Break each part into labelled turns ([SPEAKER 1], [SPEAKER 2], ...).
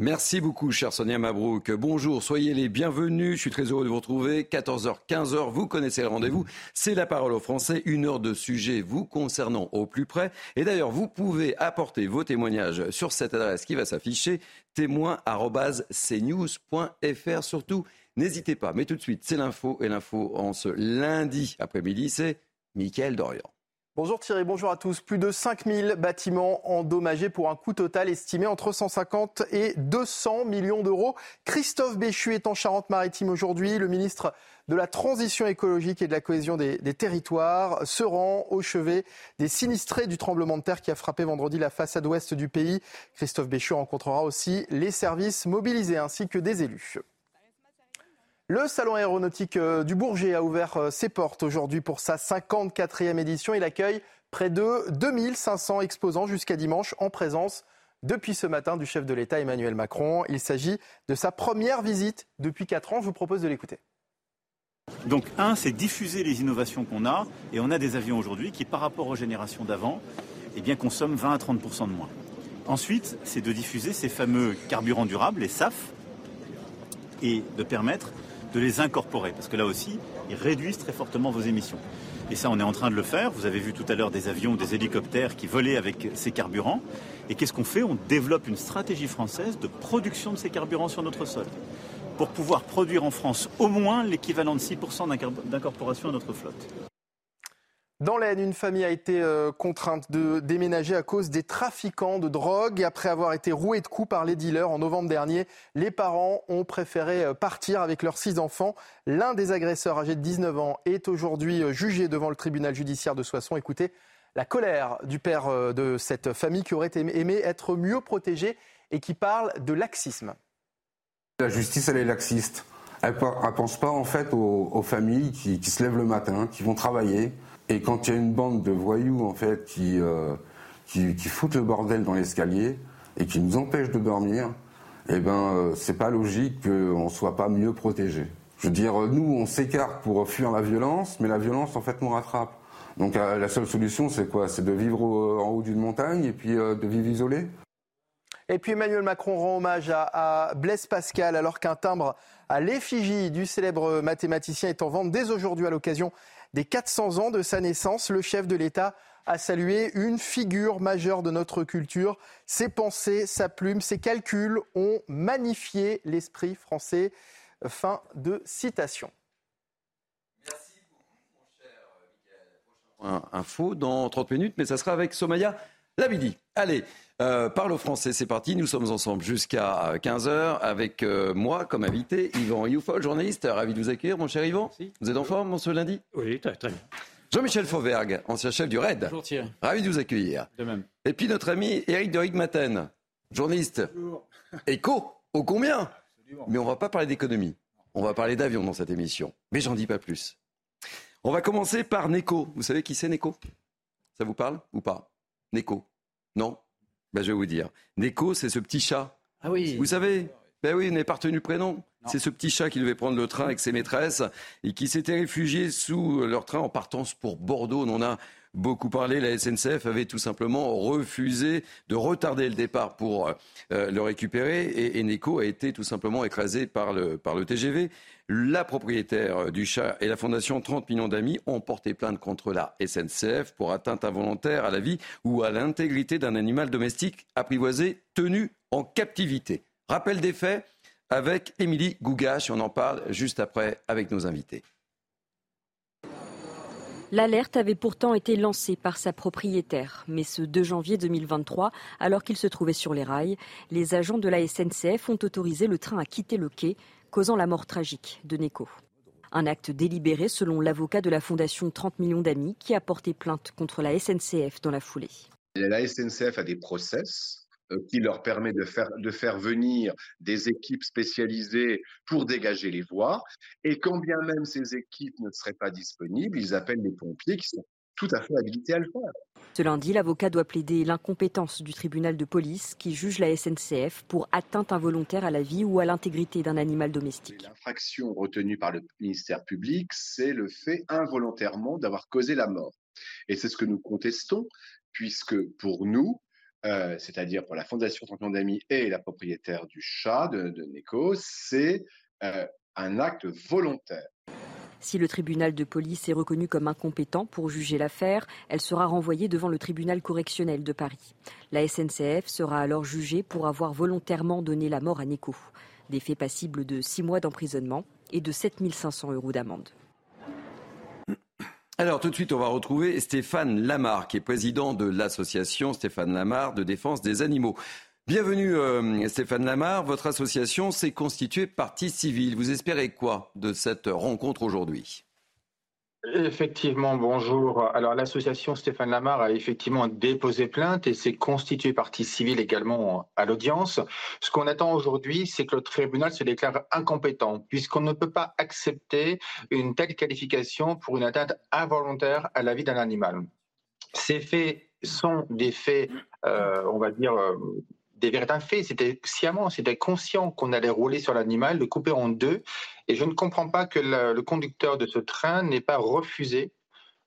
[SPEAKER 1] Merci beaucoup, cher Sonia Mabrouk. Bonjour, soyez les bienvenus. Je suis très heureux de vous retrouver. 14h, 15h, vous connaissez le rendez-vous. C'est la parole aux Français. Une heure de sujet vous concernant au plus près. Et d'ailleurs, vous pouvez apporter vos témoignages sur cette adresse qui va s'afficher témoin.cnews.fr. Surtout, n'hésitez pas. Mais tout de suite, c'est l'info. Et l'info en ce lundi après-midi, c'est Mickaël Dorian.
[SPEAKER 2] Bonjour Thierry, bonjour à tous. Plus de 5000 bâtiments endommagés pour un coût total estimé entre 150 et 200 millions d'euros. Christophe Béchu est en Charente-Maritime aujourd'hui. Le ministre de la Transition écologique et de la cohésion des, des, territoires se rend au chevet des sinistrés du tremblement de terre qui a frappé vendredi la façade ouest du pays. Christophe Béchu rencontrera aussi les services mobilisés ainsi que des élus. Le salon aéronautique euh, du Bourget a ouvert euh, ses portes aujourd'hui pour sa 54e édition. Il accueille près de 2500 exposants jusqu'à dimanche en présence depuis ce matin du chef de l'État Emmanuel Macron. Il s'agit de sa première visite depuis 4 ans. Je vous propose de l'écouter.
[SPEAKER 3] Donc un, c'est diffuser les innovations qu'on a. Et on a des avions aujourd'hui qui, par rapport aux générations d'avant, eh bien, consomment 20 à 30% de moins. Ensuite, c'est de diffuser ces fameux carburants durables, les SAF, et de permettre de les incorporer, parce que là aussi, ils réduisent très fortement vos émissions. Et ça, on est en train de le faire. Vous avez vu tout à l'heure des avions, des hélicoptères qui volaient avec ces carburants. Et qu'est-ce qu'on fait? On développe une stratégie française de production de ces carburants sur notre sol, pour pouvoir produire en France au moins l'équivalent de 6% d'incorporation à notre flotte.
[SPEAKER 2] Dans l'Aisne, une famille a été euh, contrainte de déménager à cause des trafiquants de drogue. Après avoir été roués de coups par les dealers en novembre dernier, les parents ont préféré euh, partir avec leurs six enfants. L'un des agresseurs, âgé de 19 ans, est aujourd'hui euh, jugé devant le tribunal judiciaire de Soissons. Écoutez la colère du père de cette famille qui aurait aimé être mieux protégée et qui parle de laxisme.
[SPEAKER 4] La justice, elle est laxiste. Elle ne pense pas en fait aux, familles qui se lèvent le matin, qui vont travailler, et quand il y a une bande de voyous en fait qui, euh, qui, qui, foutent le bordel dans l'escalier et qui nous empêchent de dormir, eh ben euh, c'est pas logique qu'on soit pas mieux protégé. Je veux dire, nous on s'écarte pour fuir la violence, mais la violence en fait nous rattrape. Donc euh, la seule solution c'est quoi? C'est de vivre en haut d'une montagne et puis de vivre isolé?
[SPEAKER 2] Et puis Emmanuel Macron rend hommage à Blaise Pascal alors qu'un timbre à l'effigie du célèbre mathématicien est en vente dès aujourd'hui à l'occasion des 400 ans de sa naissance, le chef de l'État a salué une figure majeure de notre culture. Ses pensées, sa plume, ses calculs ont magnifié l'esprit français. Fin de citation.
[SPEAKER 1] Merci beaucoup, mon cher Michael. Info dans 30 minutes, mais ça sera avec Somaya Labidi. Allez, euh, parle au français, c'est parti. Nous sommes ensemble jusqu'à 15h avec euh, moi comme invité, Yvan Youfol, journaliste. Ravi de vous accueillir, mon cher Yvan. Vous êtes en forme ce lundi?
[SPEAKER 5] Oui, très, très bien.
[SPEAKER 1] Jean-Michel Fauvergue, ancien chef du RAID.
[SPEAKER 5] Bonjour Thierry.
[SPEAKER 1] Ravi de vous accueillir.
[SPEAKER 5] De même.
[SPEAKER 1] Et puis notre ami Eric de Rigmaten, journaliste. Bonjour. Éco, au combien? Mais on va pas parler d'économie. On va parler d'avion dans cette émission. Mais j'en dis pas plus. On va commencer par Neko. Vous savez qui c'est Neko Ça vous parle ou pas? Neko Non ben, je vais vous dire. Neko, c'est ce petit chat.
[SPEAKER 5] Ah oui.
[SPEAKER 1] Vous savez ben oui, n'est pas retenu prénom. C'est ce petit chat qui devait prendre le train avec ses maîtresses et qui s'était réfugié sous leur train en partance pour Bordeaux. On a beaucoup parlé. La SNCF avait tout simplement refusé de retarder le départ pour euh, le récupérer et, Neko a été tout simplement écrasé par le, par le TGV. La propriétaire du chat et la fondation 30 millions d'amis ont porté plainte contre la SNCF pour atteinte involontaire à la vie ou à l'intégrité d'un animal domestique apprivoisé tenu en captivité. Rappel des faits avec Émilie Gougache, on en parle juste après avec nos invités.
[SPEAKER 5] L'alerte avait pourtant été lancée par sa propriétaire, mais ce 2 janvier 2023, alors qu'il se trouvait sur les rails, les agents de la SNCF ont autorisé le train à quitter le quai, causant la mort tragique de Neko. Un acte délibéré selon l'avocat de la Fondation 30 millions d'amis qui a porté plainte contre la SNCF dans la foulée.
[SPEAKER 6] La SNCF a des process qui leur permet de faire, de faire venir des équipes spécialisées pour dégager les voies. Et quand bien même ces équipes ne seraient pas disponibles, ils appellent les pompiers qui sont tout à fait habilités à le faire.
[SPEAKER 5] Ce lundi, l'avocat doit plaider l'incompétence du tribunal de police qui juge la SNCF pour atteinte involontaire à la vie ou à l'intégrité d'un animal domestique.
[SPEAKER 6] L'infraction retenue par le ministère public, c'est le fait involontairement d'avoir causé la mort. Et c'est ce que nous contestons, puisque pour nous, euh, c'est-à-dire pour la Fondation Champion d'Amis et la propriétaire du chat de, Neko, c'est euh, un acte volontaire.
[SPEAKER 5] Si le tribunal de police est reconnu comme incompétent pour juger l'affaire, elle sera renvoyée devant le tribunal correctionnel de Paris. La SNCF sera alors jugée pour avoir volontairement donné la mort à Neko. Des faits passibles de six mois d'emprisonnement et de 7500 euros d'amende.
[SPEAKER 1] Alors tout de suite, on va retrouver Stéphane Lamar, qui est président de l'association Stéphane Lamar de défense des animaux. Bienvenue euh, Stéphane Lamar, votre association s'est constituée partie civile. Vous espérez quoi de cette rencontre aujourd'hui?
[SPEAKER 7] Effectivement, bonjour. Alors l'association Stéphane Lamar a effectivement déposé plainte et s'est constituée partie civile également à l'audience. Ce qu'on attend aujourd'hui, c'est que le tribunal se déclare incompétent, puisqu'on ne peut pas accepter une telle qualification pour une atteinte involontaire à la vie d'un animal. Ces faits sont des faits, euh, on va dire, euh, des véritables faits. C'était sciemment, c'était conscient qu'on allait rouler sur l'animal, le couper en deux. Et je ne comprends pas que le, conducteur de ce train n'ait pas refusé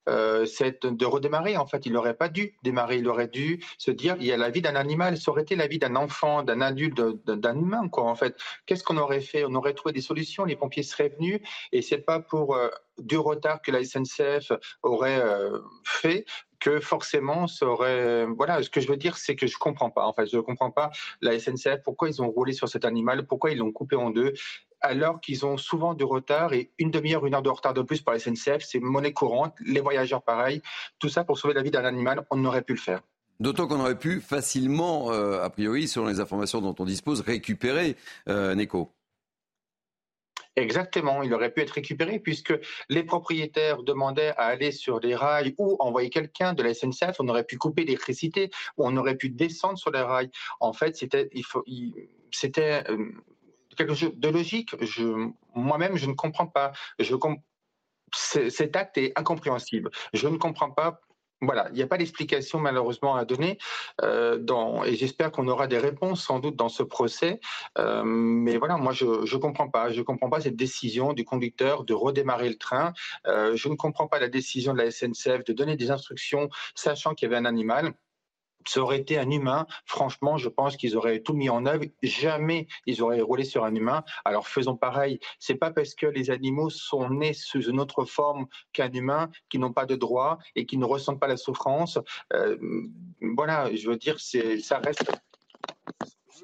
[SPEAKER 7] euh, de redémarrer. En fait, il n'aurait pas dû démarrer. Il aurait dû se dire il y a la vie d'un animal. Ça aurait été la vie d'un enfant, d'un adulte, d'un humain. En fait, qu'est-ce qu'on aurait fait? On aurait trouvé des solutions. Les pompiers seraient venus. Et c'est pas pour euh, du retard que la SNCF aurait euh, fait que forcément ça aurait voilà ce que je veux dire c'est que je comprends pas en fait je comprends pas la SNCF pourquoi ils ont roulé sur cet animal pourquoi ils l'ont coupé en deux alors qu'ils ont souvent du retard et une demi-heure, une heure de retard de plus par la SNCF, c'est monnaie courante, les voyageurs pareil, tout ça pour sauver la vie d'un animal, on n'aurait pu le faire.
[SPEAKER 1] D'autant qu'on aurait pu facilement, euh, a priori, selon les informations dont on dispose, récupérer euh, Neko.
[SPEAKER 7] Exactement, il aurait pu être récupéré puisque les propriétaires demandaient à aller sur les rails ou envoyer quelqu'un de la SNCF. On aurait pu couper l'électricité on aurait pu descendre sur les rails. En fait, c'était, euh, quelque chose de logique. Moi-même, je ne comprends pas. Cet acte est incompréhensible. Je ne comprends pas voilà, il n'y a pas d'explication malheureusement à donner, euh, dans, et j'espère qu'on aura des réponses sans doute dans ce procès. Euh, mais voilà, moi je ne comprends pas, je comprends pas cette décision du conducteur de redémarrer le train. Euh, je ne comprends pas la décision de la SNCF de donner des instructions sachant qu'il y avait un animal ça aurait été un humain, franchement, je pense qu'ils auraient tout mis en œuvre. Jamais ils auraient roulé sur un humain. Alors faisons pareil. C'est pas parce que les animaux sont nés sous une autre forme qu'un humain, qui n'ont pas de droits et qui ne ressentent pas la souffrance. Euh, voilà, je veux dire, ça reste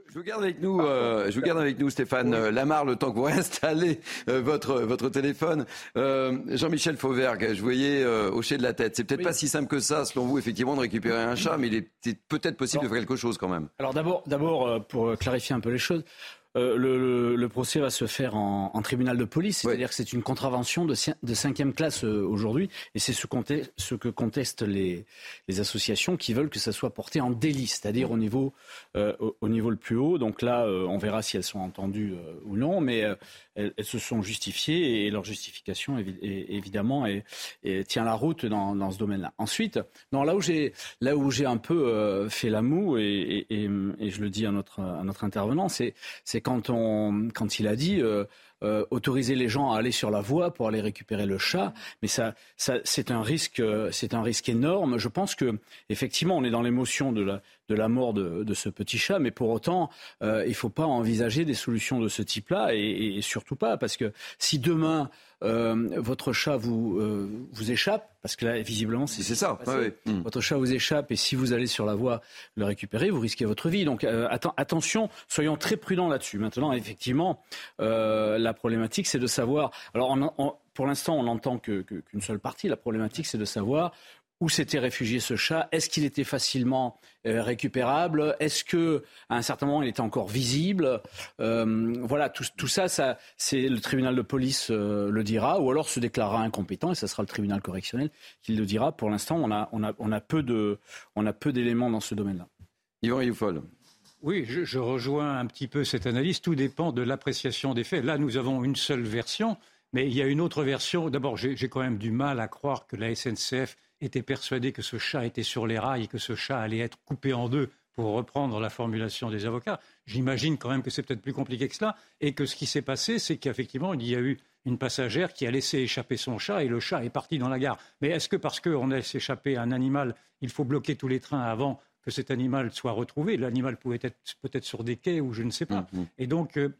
[SPEAKER 1] je vous garde avec nous, euh, je vous garde avec nous, Stéphane euh, Lamar, le temps que vous réinstallez euh, votre votre téléphone. Jean-Michel Fauvergue, je voyais hocher de la tête. C'est peut-être pas si simple que ça, selon vous, effectivement, de récupérer un chat, mais il est peut-être possible de faire quelque chose quand même.
[SPEAKER 8] Alors d'abord, d'abord, pour clarifier un peu les choses. Le, procès va se faire en, tribunal de police, c'est-à-dire que c'est une contravention de, de cinquième classe aujourd'hui, et c'est ce, ce, que contestent les, les, associations qui veulent que ça soit porté en délit, c'est-à-dire au niveau euh, au, niveau le plus haut. Donc là, euh, on verra si elles sont entendues euh, ou non, mais elles, se sont justifiées et leur justification, évidemment, tient la route dans, ce domaine-là. Ensuite, là où j'ai là où j'ai un peu fait la moue et, je le dis à notre à notre intervenant, c'est c'est quand on quand il a dit euh, autoriser les gens à aller sur la voie pour aller récupérer le chat, mais ça, ça c'est un risque, c'est un risque énorme. Je pense que effectivement, on est dans l'émotion de la, de la mort de, de, ce petit chat, mais pour autant, euh, il ne faut pas envisager des solutions de ce type-là, et, et, surtout pas, parce que si demain euh, votre chat vous, euh, vous échappe, parce que là, visiblement, c'est
[SPEAKER 1] ça.
[SPEAKER 8] Hmm. Votre chat vous échappe et si vous allez sur la voie le récupérer, vous risquez votre vie. Donc euh, attention, soyons très prudents là-dessus. Maintenant, effectivement, la problématique, c'est de savoir. Alors, pour l'instant, on n'entend qu'une seule partie. La problématique, c'est de savoir où s'était réfugié ce chat Est-ce qu'il était facilement euh, récupérable Est-ce que à un certain moment il était encore visible euh, Voilà, tout, ça, ça c'est le tribunal de police euh, le dira, ou alors se déclarera incompétent et ce sera le tribunal correctionnel qui le dira. Pour l'instant, on a, on a, on a peu de, on a peu d'éléments dans ce domaine-là.
[SPEAKER 1] Yvan Youfol.
[SPEAKER 9] Oui, je, je, rejoins un petit peu cette analyse. Tout dépend de l'appréciation des faits. Là, nous avons une seule version, mais il y a une autre version. D'abord, j'ai quand même du mal à croire que la SNCF était persuadé que ce chat était sur les rails et que ce chat allait être coupé en deux pour reprendre la formulation des avocats. J'imagine quand même que c'est peut-être plus compliqué que cela et que ce qui s'est passé, c'est qu'effectivement, il y a eu une passagère qui a laissé échapper son chat et le chat est parti dans la gare. Mais est-ce que parce qu'on laisse échapper un animal, il faut bloquer tous les trains avant que cet animal soit retrouvé? L'animal pouvait être peut-être sur des quais ou je ne sais pas. Mm-hmm. Et donc, euh,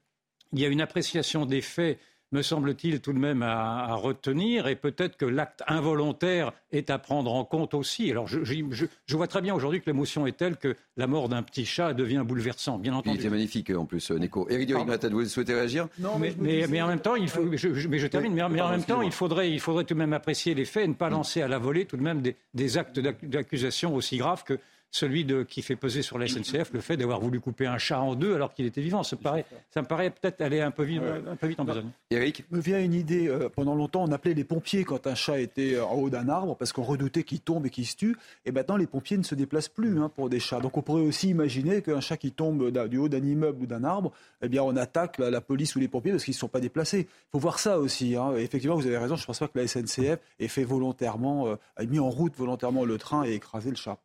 [SPEAKER 9] il y a une appréciation des faits me semble-t-il, tout de même à, retenir. Et peut-être que l'acte involontaire est à prendre en compte aussi. Alors, je, vois très bien aujourd'hui que l'émotion est telle que la mort d'un petit chat devient bouleversant, bien entendu.
[SPEAKER 1] C'est magnifique, en plus, euh, Nico. Durignat, vous souhaitez réagir?
[SPEAKER 9] Non, mais, mais, en même temps, il faut, mais je termine, mais, en même temps, il faudrait, il faudrait tout de même apprécier les faits et ne pas lancer à la volée tout de même des actes d'accusation aussi graves que celui de, qui fait peser sur la SNCF le fait d'avoir voulu couper un chat en deux alors qu'il était vivant. Ça, paraît, ça me paraît peut-être aller un peu vite, un peu vite en besogne.
[SPEAKER 1] Eric?
[SPEAKER 10] Me vient une idée. Euh, pendant longtemps, on appelait les pompiers quand un chat était en haut d'un arbre parce qu'on redoutait qu'il tombe et qu'il se tue. Et maintenant, les pompiers ne se déplacent plus hein, pour des chats. Donc on pourrait aussi imaginer qu'un chat qui tombe du haut d'un immeuble ou d'un arbre, eh bien, on attaque la, police ou les pompiers parce qu'ils ne sont pas déplacés. Il faut voir ça aussi. Hein. Effectivement, vous avez raison. Je ne pense pas que la SNCF ait fait volontairement, euh, ait mis en route volontairement le train et écrasé le chat.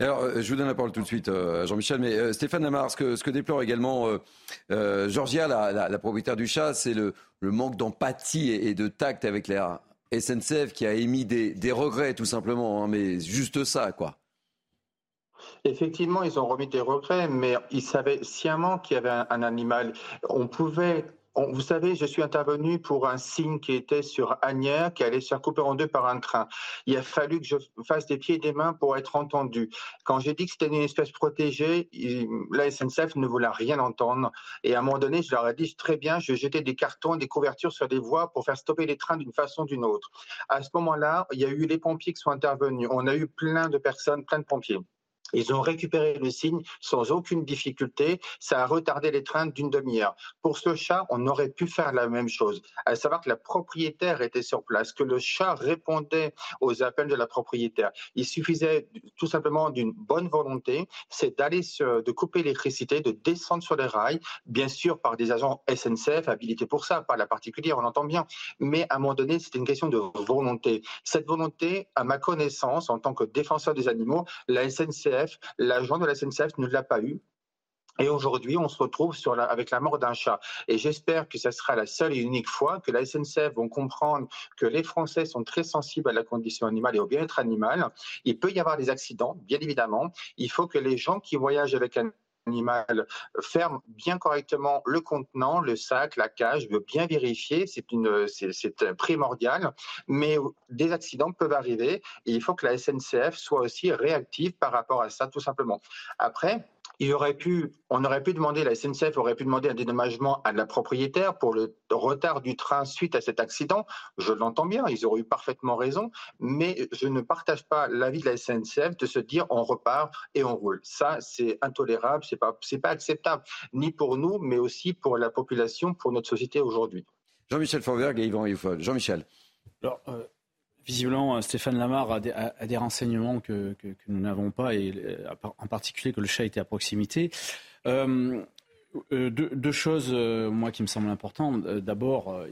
[SPEAKER 1] Alors, euh, je vous donne la parole tout de suite euh, Jean-Michel, mais euh, Stéphane Lamar, ce que, déplore également Georgia, la, propriétaire du chat, c'est le, manque d'empathie et, de tact avec la SNCF qui a émis des, regrets, tout simplement, hein, mais juste ça, quoi.
[SPEAKER 7] Effectivement, ils ont remis des regrets, mais ils savaient sciemment qu'il y avait un animal. On pouvait vous savez, je suis intervenu pour un signe qui était sur Agnières, qui allait se faire couper en deux par un train. Il a fallu que je fasse des pieds et des mains pour être entendu. Quand j'ai dit que c'était une espèce protégée, la SNCF ne voulait rien entendre. Et à un moment donné, je leur ai dit très bien, je jetais des cartons, des couvertures sur des voies pour faire stopper les trains d'une façon ou d'une autre. À ce moment-là, il y a eu les pompiers qui sont intervenus. On a eu plein de personnes, plein de pompiers. Ils ont récupéré le signe sans aucune difficulté. Ça a retardé les trains d'une demi-heure. Pour ce chat, on aurait pu faire la même chose, à savoir que la propriétaire était sur place, que le chat répondait aux appels de la propriétaire. Il suffisait tout simplement d'une bonne volonté, c'est d'aller de couper l'électricité, de descendre sur les rails, bien sûr par des agents SNCF habilités pour ça, pas la particulière, on entend bien. Mais à un moment donné, c'était une question de volonté. Cette volonté, à ma connaissance, en tant que défenseur des animaux, la SNCF l'agent de la SNCF ne l'a pas eu. Et aujourd'hui, on se retrouve avec la mort d'un chat. Et j'espère que ce sera la seule et unique fois que la SNCF vont comprendre que les Français sont très sensibles à la condition animale et au bien-être animal. Il peut y avoir des accidents, bien évidemment. Il faut que les gens qui voyagent avec un animal ferme bien correctement le contenant, le sac, la cage, bien vérifier, c'est une, c'est primordial. Mais des accidents peuvent arriver et il faut que la SNCF soit aussi réactive par rapport à ça, tout simplement. Après, il aurait pu, on aurait pu demander, la SNCF aurait pu demander un dédommagement à la propriétaire pour le retard du train suite à cet accident. Je l'entends bien, ils auraient eu parfaitement raison, mais je ne partage pas l'avis de la SNCF de se dire on repart et on roule. Ça, c'est intolérable, c'est pas, c'est pas acceptable, ni pour nous, mais aussi pour la population, pour notre société aujourd'hui.
[SPEAKER 1] Jean-Michel Fauvergue et Yvan Jean-Michel.
[SPEAKER 8] Alors, euh, Visiblement, euh, Stéphane Lamar a des, renseignements que, nous n'avons pas, et euh, en particulier que le chat était à proximité. Euh, deux, choses, moi, qui me semblent importantes. D'abord,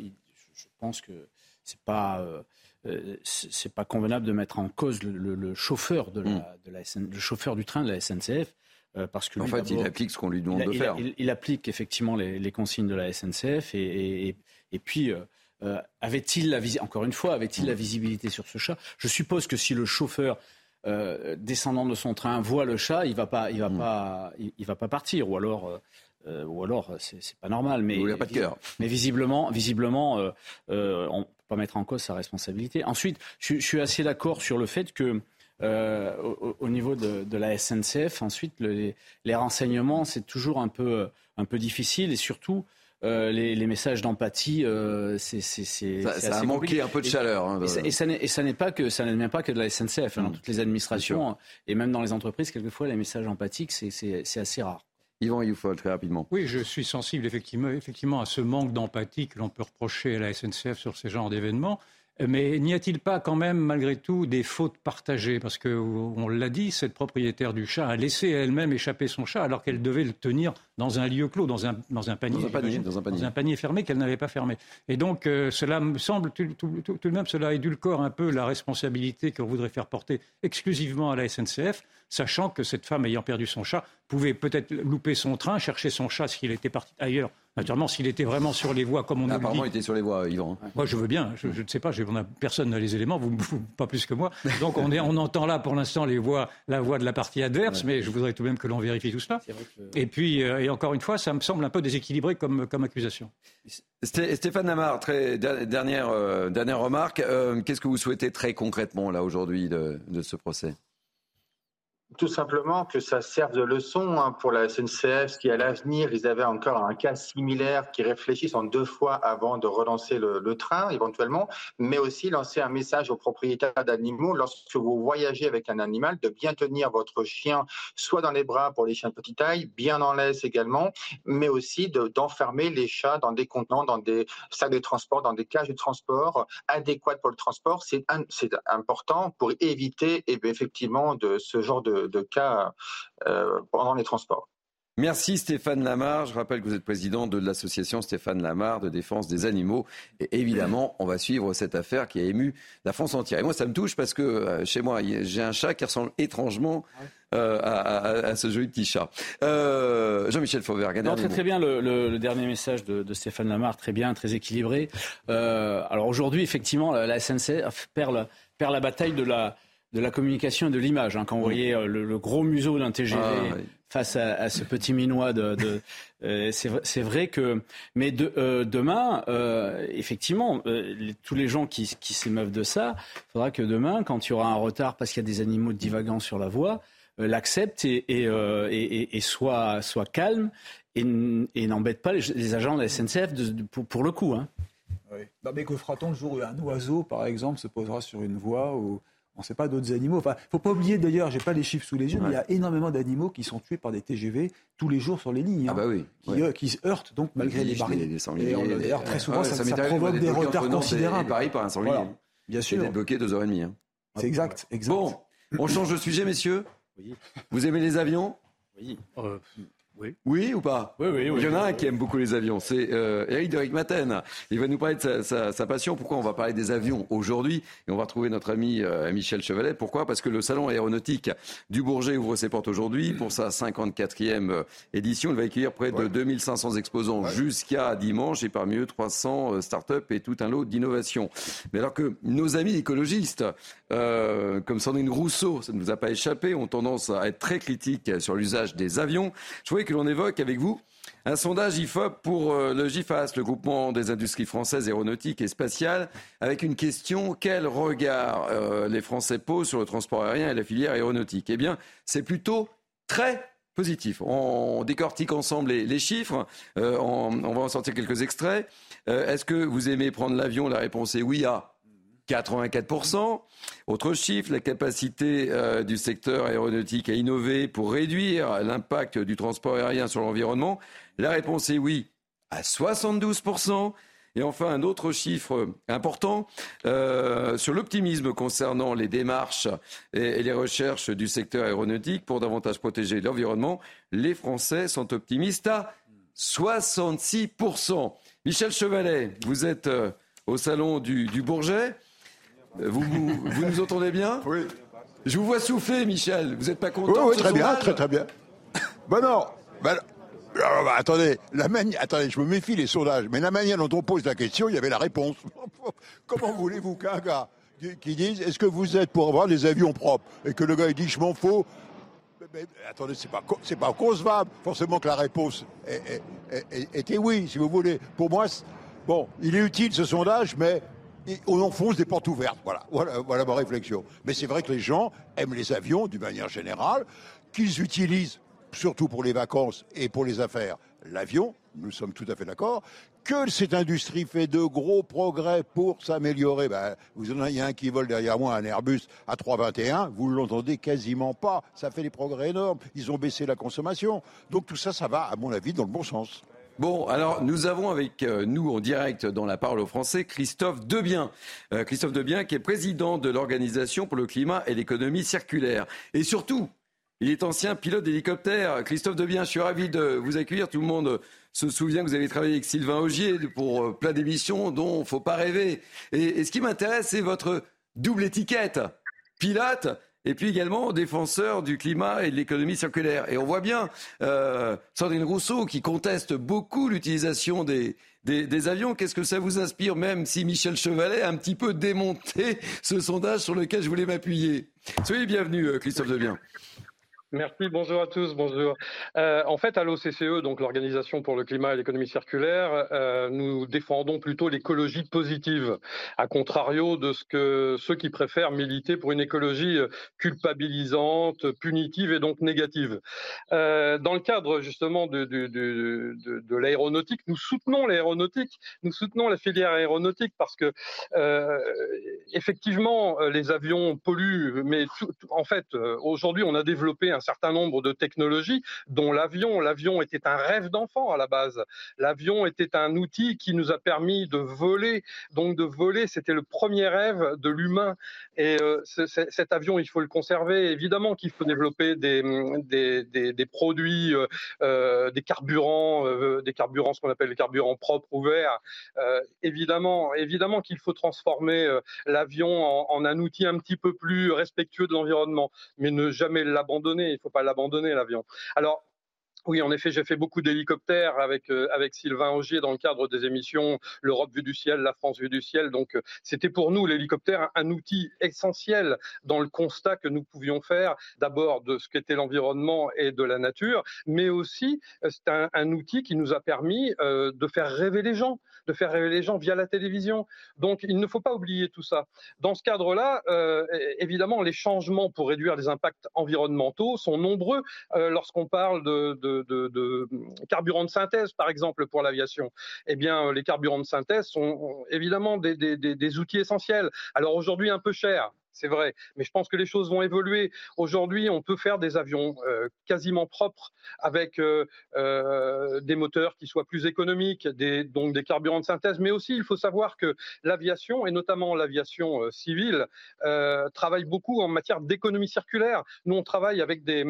[SPEAKER 8] je pense que c'est pas c'est pas convenable de mettre en cause le, chauffeur de la, de la le chauffeur du train de la SNCF. parce que
[SPEAKER 1] en fait, il applique ce qu'on lui demande de faire.
[SPEAKER 8] Il, applique effectivement les, consignes de la SNCF et, et, et puis euh, avait-il la encore une fois, avait-il la visibilité sur ce chat? Je suppose que si le chauffeur euh, descendant de son train voit le chat, il va pas, il va mm. pas, il, va pas partir, ou alors. Euh, ou alors c'est pas normal, mais
[SPEAKER 1] il a pas de cœur.
[SPEAKER 8] Mais visiblement, visiblement, on ne peut pas mettre en cause sa responsabilité. Ensuite, je, suis assez d'accord sur le fait que au, niveau de, la SNCF, ensuite les, les renseignements, c'est toujours un peu, un peu difficile et surtout euh, les, messages d'empathie, euh, c'est
[SPEAKER 1] ça, a manqué un peu de chaleur. Hein,
[SPEAKER 8] et, ça, et ça n'est pas que ça n'est pas que de la SNCF. Hein, dans mm. toutes les administrations et même dans les entreprises, quelquefois les messages empathiques, c'est assez rare.
[SPEAKER 1] Yvan Youfol, très rapidement.
[SPEAKER 9] Oui, je suis sensible effectivement, effectivement à ce manque d'empathie que l'on peut reprocher à la SNCF sur ces genres d'événements. Mais n'y a-t-il pas quand même, malgré tout, des fautes partagées? Parce qu'on l'a dit, cette propriétaire du chat a laissé elle-même échapper son chat alors qu'elle devait le tenir dans un lieu clos, dans un, dans un panier,
[SPEAKER 1] dans un panier,
[SPEAKER 9] fermé qu'elle n'avait pas fermé. Et donc, euh, cela me semble tout, de même, cela édulcore un peu la responsabilité qu'on voudrait faire porter exclusivement à la SNCF, sachant que cette femme ayant perdu son chat pouvait peut-être louper son train, chercher son chat s'il était parti ailleurs Naturellement, s'il était vraiment sur les voies, comme on a dit.
[SPEAKER 1] Apparemment, il était sur les voies, Yvan.
[SPEAKER 9] Moi, je veux bien. Je, ne sais pas. On a, personne n'a les éléments, vous, pas plus que moi. Donc, on, est, on entend là, pour l'instant, les voix, la voix de la partie adverse, mais je voudrais tout de même que l'on vérifie tout cela. Et puis, euh, et encore une fois, ça me semble un peu déséquilibré comme, accusation.
[SPEAKER 1] Stéphane très, dernière, euh, dernière remarque. Euh, qu'est-ce que vous souhaitez très concrètement, là, aujourd'hui, de ce procès?
[SPEAKER 7] Tout simplement que ça serve de leçon hein, pour la SNCF, qui à l'avenir, ils avaient encore un cas similaire, qui réfléchissent en deux fois avant de relancer le, train éventuellement, mais aussi lancer un message aux propriétaires d'animaux lorsque vous voyagez avec un animal, de bien tenir votre chien soit dans les bras pour les chiens de petite taille, bien en laisse également, mais aussi d'enfermer les chats dans des contenants, dans des sacs de transport, dans des cages de transport adéquates pour le transport. C'est important pour éviter eh effectivement de ce genre de de, cas euh, pendant les transports.
[SPEAKER 1] Merci Stéphane Lamar. Je rappelle que vous êtes président de l'association Stéphane Lamar de défense des animaux. Et évidemment, on va suivre cette affaire qui a ému la France entière. Et moi, ça me touche parce que euh, chez moi, j'ai un chat qui ressemble étrangement euh, à, ce joli petit chat. Jean-Michel Fauvergue,
[SPEAKER 8] très, très bien le, dernier message de, Stéphane Lamar, très bien, très équilibré. alors aujourd'hui, effectivement, la SNCF perd perd la bataille de la de la communication et de l'image. Hein, quand vous voyez euh, le, gros museau d'un TGV ah, face à, ce petit minois, de, euh, c'est vrai que. Mais de, euh, demain, effectivement, tous les gens qui, s'émeuvent de ça, il faudra que demain, quand il y aura un retard parce qu'il y a des animaux divagants sur la voie, l'accepte et, et, soit, soit calme et, n'embête pas les, agents de la SNCF pour, le coup. Hein.
[SPEAKER 10] mais que fera-t-on le jour où un oiseau, par exemple, se posera sur une voie ou on ne sait pas d'autres animaux. Enfin, faut pas oublier d'ailleurs, j'ai pas les chiffres sous les yeux, mais il y a énormément d'animaux qui sont tués par des TGV tous les jours sur les lignes.
[SPEAKER 1] Ah bah oui.
[SPEAKER 10] Euh, qui, se heurtent donc malgré les, barrières. Et d'ailleurs très souvent ça, provoque des retards considérables.
[SPEAKER 1] Paris par un sanglier.
[SPEAKER 10] Bien sûr.
[SPEAKER 1] Bloqué deux heures et demie. Hein.
[SPEAKER 10] C'est exact, exact.
[SPEAKER 1] Bon, on change de sujet, messieurs. Oui. Vous aimez les avions?
[SPEAKER 8] Oui. Euh,
[SPEAKER 1] oui. Oui ou pas
[SPEAKER 8] oui, oui,
[SPEAKER 1] Il y en a un qui aime beaucoup les avions, c'est euh, Eric de Maten. Il va nous parler de sa, passion. Pourquoi on va parler des avions aujourd'hui? Et on va retrouver notre ami euh, Michel Chevalet. Pourquoi? Parce que le salon aéronautique du Bourget ouvre ses portes aujourd'hui pour sa 54e euh, édition. Il va accueillir près de 2500 exposants jusqu'à dimanche et parmi eux 300 startups et tout un lot d'innovations. Mais alors que nos amis écologistes, comme Sandrine Rousseau, ça ne nous a pas échappé, ont tendance à être très critiques sur l'usage des avions, je que l'on évoque avec vous un sondage IFOP pour euh, le GIFAS, le groupement des industries françaises aéronautiques et spatiales, avec une question quel regard euh, les Français posent sur le transport aérien et la filière aéronautique? Eh bien, c'est plutôt très positif. On décortique ensemble les, chiffres. Euh, on, va en sortir quelques extraits. Est-ce que vous aimez prendre l'avion? La réponse est oui à 84%. Autre chiffre, la capacité euh, du secteur aéronautique à innover pour réduire l'impact du transport aérien sur l'environnement. La réponse est oui à 72%. Et enfin, un autre chiffre important euh, sur l'optimisme concernant les démarches et, les recherches du secteur aéronautique pour davantage protéger l'environnement. Les Français sont optimistes à 66%. Michel Chevalet, vous êtes euh, au salon du Bourget. Vous, vous, nous entendez bien
[SPEAKER 11] Oui.
[SPEAKER 1] Je vous vois souffler, Michel. Vous n'êtes pas content
[SPEAKER 11] Oui, très bien, très très bien. Ben non. Ben, attendez, la attendez, je me méfie les sondages, mais la manière dont on pose la question, il y avait la réponse. Comment voulez-vous qu'un gars qui dise est-ce que vous êtes pour avoir des avions propres? Et que le gars il dit je m'en fous attendez, c'est pas c'est pas concevable. Forcément que la réponse était oui, si vous voulez. Pour moi, bon, il est utile ce sondage, mais on enfonce des portes ouvertes. Voilà, voilà, voilà ma réflexion. Mais c'est vrai que les gens aiment les avions d'une manière générale, qu'ils utilisent surtout pour les vacances et pour les affaires l'avion, nous sommes tout à fait d'accord, que cette industrie fait de gros progrès pour s'améliorer. Ben, vous en avez un qui vole derrière moi, un Airbus à 321, vous l'entendez quasiment pas. Ça fait des progrès énormes. Ils ont baissé la consommation. Donc tout ça, ça va, à mon avis, dans le bon sens.
[SPEAKER 1] Bon, alors nous avons avec euh, nous en direct dans la parole aux Français Christophe Debien. Euh, Christophe Debien qui est président de l'Organisation pour le climat et l'économie circulaire. Et surtout, il est ancien pilote d'hélicoptère. Christophe Debien, je suis ravi de vous accueillir. Tout le monde se souvient que vous avez travaillé avec Sylvain Augier pour euh, plein d'émissions dont il ne faut pas rêver. Et, et ce qui m'intéresse, c'est votre double étiquette. Pilote et puis également défenseur du climat et de l'économie circulaire. Et on voit bien euh, Sandrine Rousseau qui conteste beaucoup l'utilisation des, des, avions. Qu'est-ce que ça vous inspire, même si Michel Chevalet a un petit peu démonté ce sondage sur lequel je voulais m'appuyer? Soyez bienvenue, euh, Christophe Debien.
[SPEAKER 12] Merci, bonjour à tous, bonjour. Euh, en fait, à l'OCCE, donc l'Organisation pour le climat et l'économie circulaire, euh, nous défendons plutôt l'écologie positive, à contrario de ce que ceux qui préfèrent militer pour une écologie euh, culpabilisante, punitive et donc négative. Dans le cadre justement de, de, de, l'aéronautique, nous soutenons l'aéronautique, nous soutenons la filière aéronautique parce que effectivement, les avions polluent, mais en fait, aujourd'hui, on a développé un certain nombre de technologies, dont l'avion. L'avion était un rêve d'enfant à la base. L'avion était un outil qui nous a permis de voler. Donc de voler, c'était le premier rêve de l'humain. Et euh, cet avion, il faut le conserver. Évidemment qu'il faut développer des, produits, euh, euh des carburants, des carburants, ce qu'on appelle les carburants propres, ouverts. Euh, évidemment, évidemment qu'il faut transformer l'avion en un outil un petit peu plus respectueux de l'environnement, mais ne jamais l'abandonner il ne faut pas l'abandonner, l'avion. Alors, oui, en effet, j'ai fait beaucoup d'hélicoptères avec euh, avec Sylvain Augier dans le cadre des émissions L'Europe vue du ciel, La France vue du ciel. Donc, euh, c'était pour nous l'hélicoptère un, outil essentiel dans le constat que nous pouvions faire d'abord de ce qu'était l'environnement et de la nature, mais aussi euh, c'est un, un, outil qui nous a permis euh, de faire rêver les gens, de faire rêver les gens via la télévision. Donc, il ne faut pas oublier tout ça. Dans ce cadre-là, euh, évidemment, les changements pour réduire les impacts environnementaux sont nombreux lorsqu'on parle de, de de, de, carburants de synthèse, par exemple, pour l'aviation, eh bien, les carburants de synthèse sont évidemment des, outils essentiels. Alors aujourd'hui, un peu chers, c'est vrai. Mais je pense que les choses vont évoluer. Aujourd'hui, on peut faire des avions euh, quasiment propres avec euh, euh, des moteurs qui soient plus économiques, donc des carburants de synthèse. Mais aussi, il faut savoir que l'aviation, et notamment l'aviation euh, civile, travaille beaucoup en matière d'économie circulaire. Nous, on travaille avec des,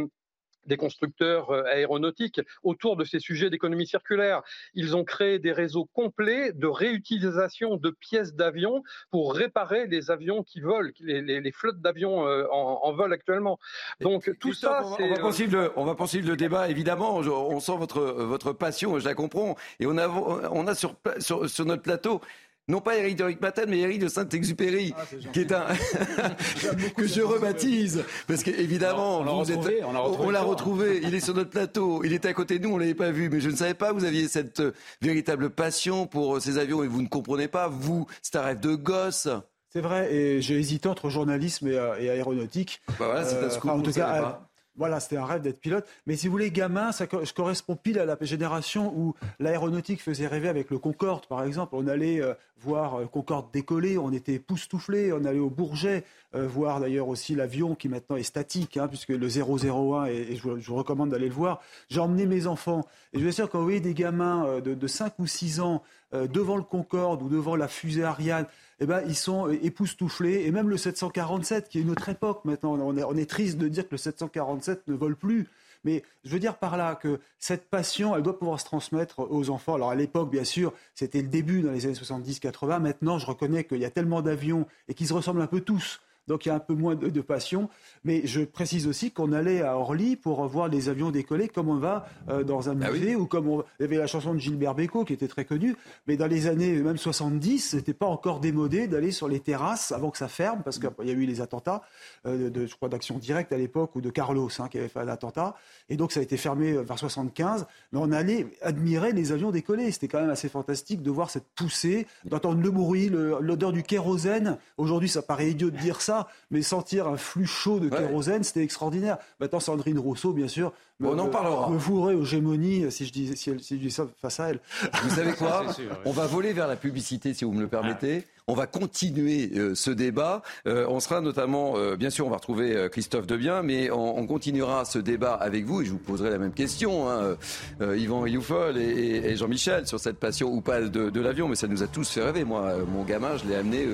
[SPEAKER 12] des constructeurs euh, aéronautiques autour de ces sujets d'économie circulaire. Ils ont créé des réseaux complets de réutilisation de pièces d'avions pour réparer les avions qui volent, les, les, les flottes d'avions euh, en, en, vol actuellement. Donc tout ça,
[SPEAKER 1] on, on, va poursuivre le, on va poursuivre le débat. Évidemment, on sent votre votre passion, je la comprends, et on a on a sur sur, sur notre plateau non pas Eric de Rickmatten, mais Eric de Saint-Exupéry, ah, qui est un que je rebaptise, parce qu'évidemment,
[SPEAKER 8] on, vous
[SPEAKER 1] êtes...
[SPEAKER 8] on l'a retrouvé,
[SPEAKER 1] on l'a retrouvé. Il est sur notre plateau, il était à côté de nous, on l'avait pas vu, mais je ne savais pas vous aviez cette euh, véritable passion pour euh, ces avions et vous ne comprenez pas. Vous, c'est un rêve de gosse.
[SPEAKER 10] C'est vrai, et j'ai hésité entre journalisme et, et aéronautique.
[SPEAKER 1] Bah voilà, c'est un scoop,
[SPEAKER 10] enfin, en tout cas,
[SPEAKER 1] pas.
[SPEAKER 10] Voilà, c'était un rêve d'être pilote. Mais si vous voulez, gamin, ça correspond pile à la génération où l'aéronautique faisait rêver avec le Concorde, par exemple. On allait euh, voir euh, Concorde décoller, on était époustouflés, on allait au Bourget, euh, voir d'ailleurs aussi l'avion qui maintenant est statique, hein, puisque le 001, et, je, je, vous recommande d'aller le voir. J'ai emmené mes enfants. Et je vous assure, quand des gamins de, de 5 ou 6 ans devant le Concorde ou devant la fusée Ariane, eh ben, ils sont époustouflés. Et même le 747, qui est une autre époque maintenant, on est, on est triste de dire que le 747 ne vole plus. Mais je veux dire par là que cette passion, elle doit pouvoir se transmettre aux enfants. Alors à l'époque, bien sûr, c'était le début dans les années 70-80. Maintenant, je reconnais qu'il y a tellement d'avions et qu'ils se ressemblent un peu tous donc il y a un peu moins de, de passion. Mais je précise aussi qu'on allait à Orly pour voir les avions décoller comme on va euh, dans un musée ah oui. ou comme on... il y avait la chanson de Gilbert Bécaud qui était très connue. Mais dans les années même 70, c'était pas encore démodé d'aller sur les terrasses avant que ça ferme parce qu'il y a eu les attentats euh, de, je crois, d'action directe à l'époque ou de Carlos hein, qui avait fait un attentat. Et donc ça a été fermé vers 75. Mais on allait admirer les avions décoller. C'était quand même assez fantastique de voir cette poussée, d'entendre le bruit, l'odeur du kérosène. Aujourd'hui, ça paraît idiot de dire ça mais sentir un flux chaud de kérosène, ouais. c'était extraordinaire. Maintenant, Sandrine Rousseau, bien sûr,
[SPEAKER 1] on en parlera.
[SPEAKER 10] me vouerait aux gémonies si je, dis, si, je dis ça face à elle.
[SPEAKER 1] Vous savez quoi On va voler vers la publicité, si vous me le permettez. On va continuer euh, ce débat. Euh, on sera notamment, euh, bien sûr, on va retrouver Christophe Debien, mais on, continuera ce débat avec vous et je vous poserai la même question, hein, Yvan Rioufol et, Jean-Michel, sur cette passion ou pas de, l'avion. Mais ça nous a tous fait rêver. Moi, mon gamin, je l'ai amené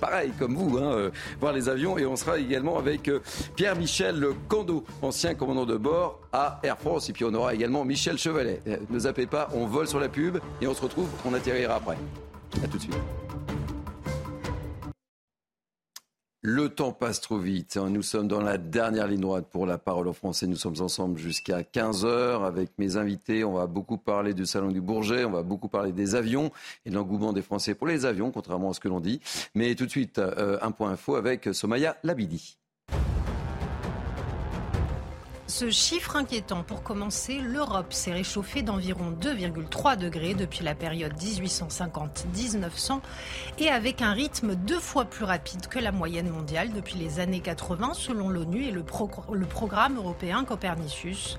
[SPEAKER 1] pareil comme vous, hein, voir les avions. Et on sera également avec Pierre-Michel Cando, ancien commandant de bord à Air France. Et puis on aura également Michel Chevalet. Ne zappez pas, on vole sur la pub et on se retrouve, on atterrira après. A tout de suite. Le temps passe trop vite. Hein. Nous sommes dans la dernière ligne droite pour la parole en français. Nous sommes ensemble jusqu'à 15h avec mes invités. On va beaucoup parler du Salon du Bourget, on va beaucoup parler des avions et de l'engouement des Français pour les avions, contrairement à ce que l'on dit. Mais tout de suite, euh, un point info avec Somaya Labidi.
[SPEAKER 13] Ce chiffre inquiétant, pour commencer, l'Europe s'est réchauffée d'environ 2,3 degrés depuis la période 1850-1900 et avec un rythme deux fois plus rapide que la moyenne mondiale depuis les années 80 selon l'ONU et le, le programme européen Copernicus.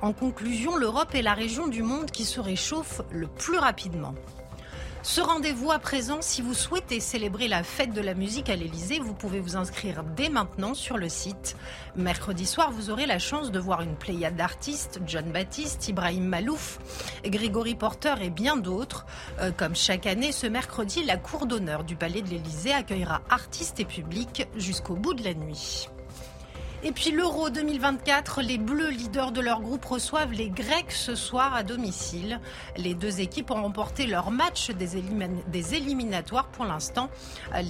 [SPEAKER 13] En conclusion, l'Europe est la région du monde qui se réchauffe le plus rapidement. Ce rendez-vous à présent, si vous souhaitez célébrer la fête de la musique à l'Elysée, vous pouvez vous inscrire dès maintenant sur le site. Mercredi soir, vous aurez la chance de voir une pléiade d'artistes, John Baptiste, Ibrahim Malouf, Grégory Porter et bien d'autres. Euh, comme chaque année, ce mercredi, la cour d'honneur du Palais de l'Elysée accueillera artistes et publics jusqu'au bout de la nuit. Et puis l'Euro 2024, les Bleus, leaders de leur groupe, reçoivent les Grecs ce soir à domicile. Les deux équipes ont remporté leur match des, éliminatoires pour l'instant.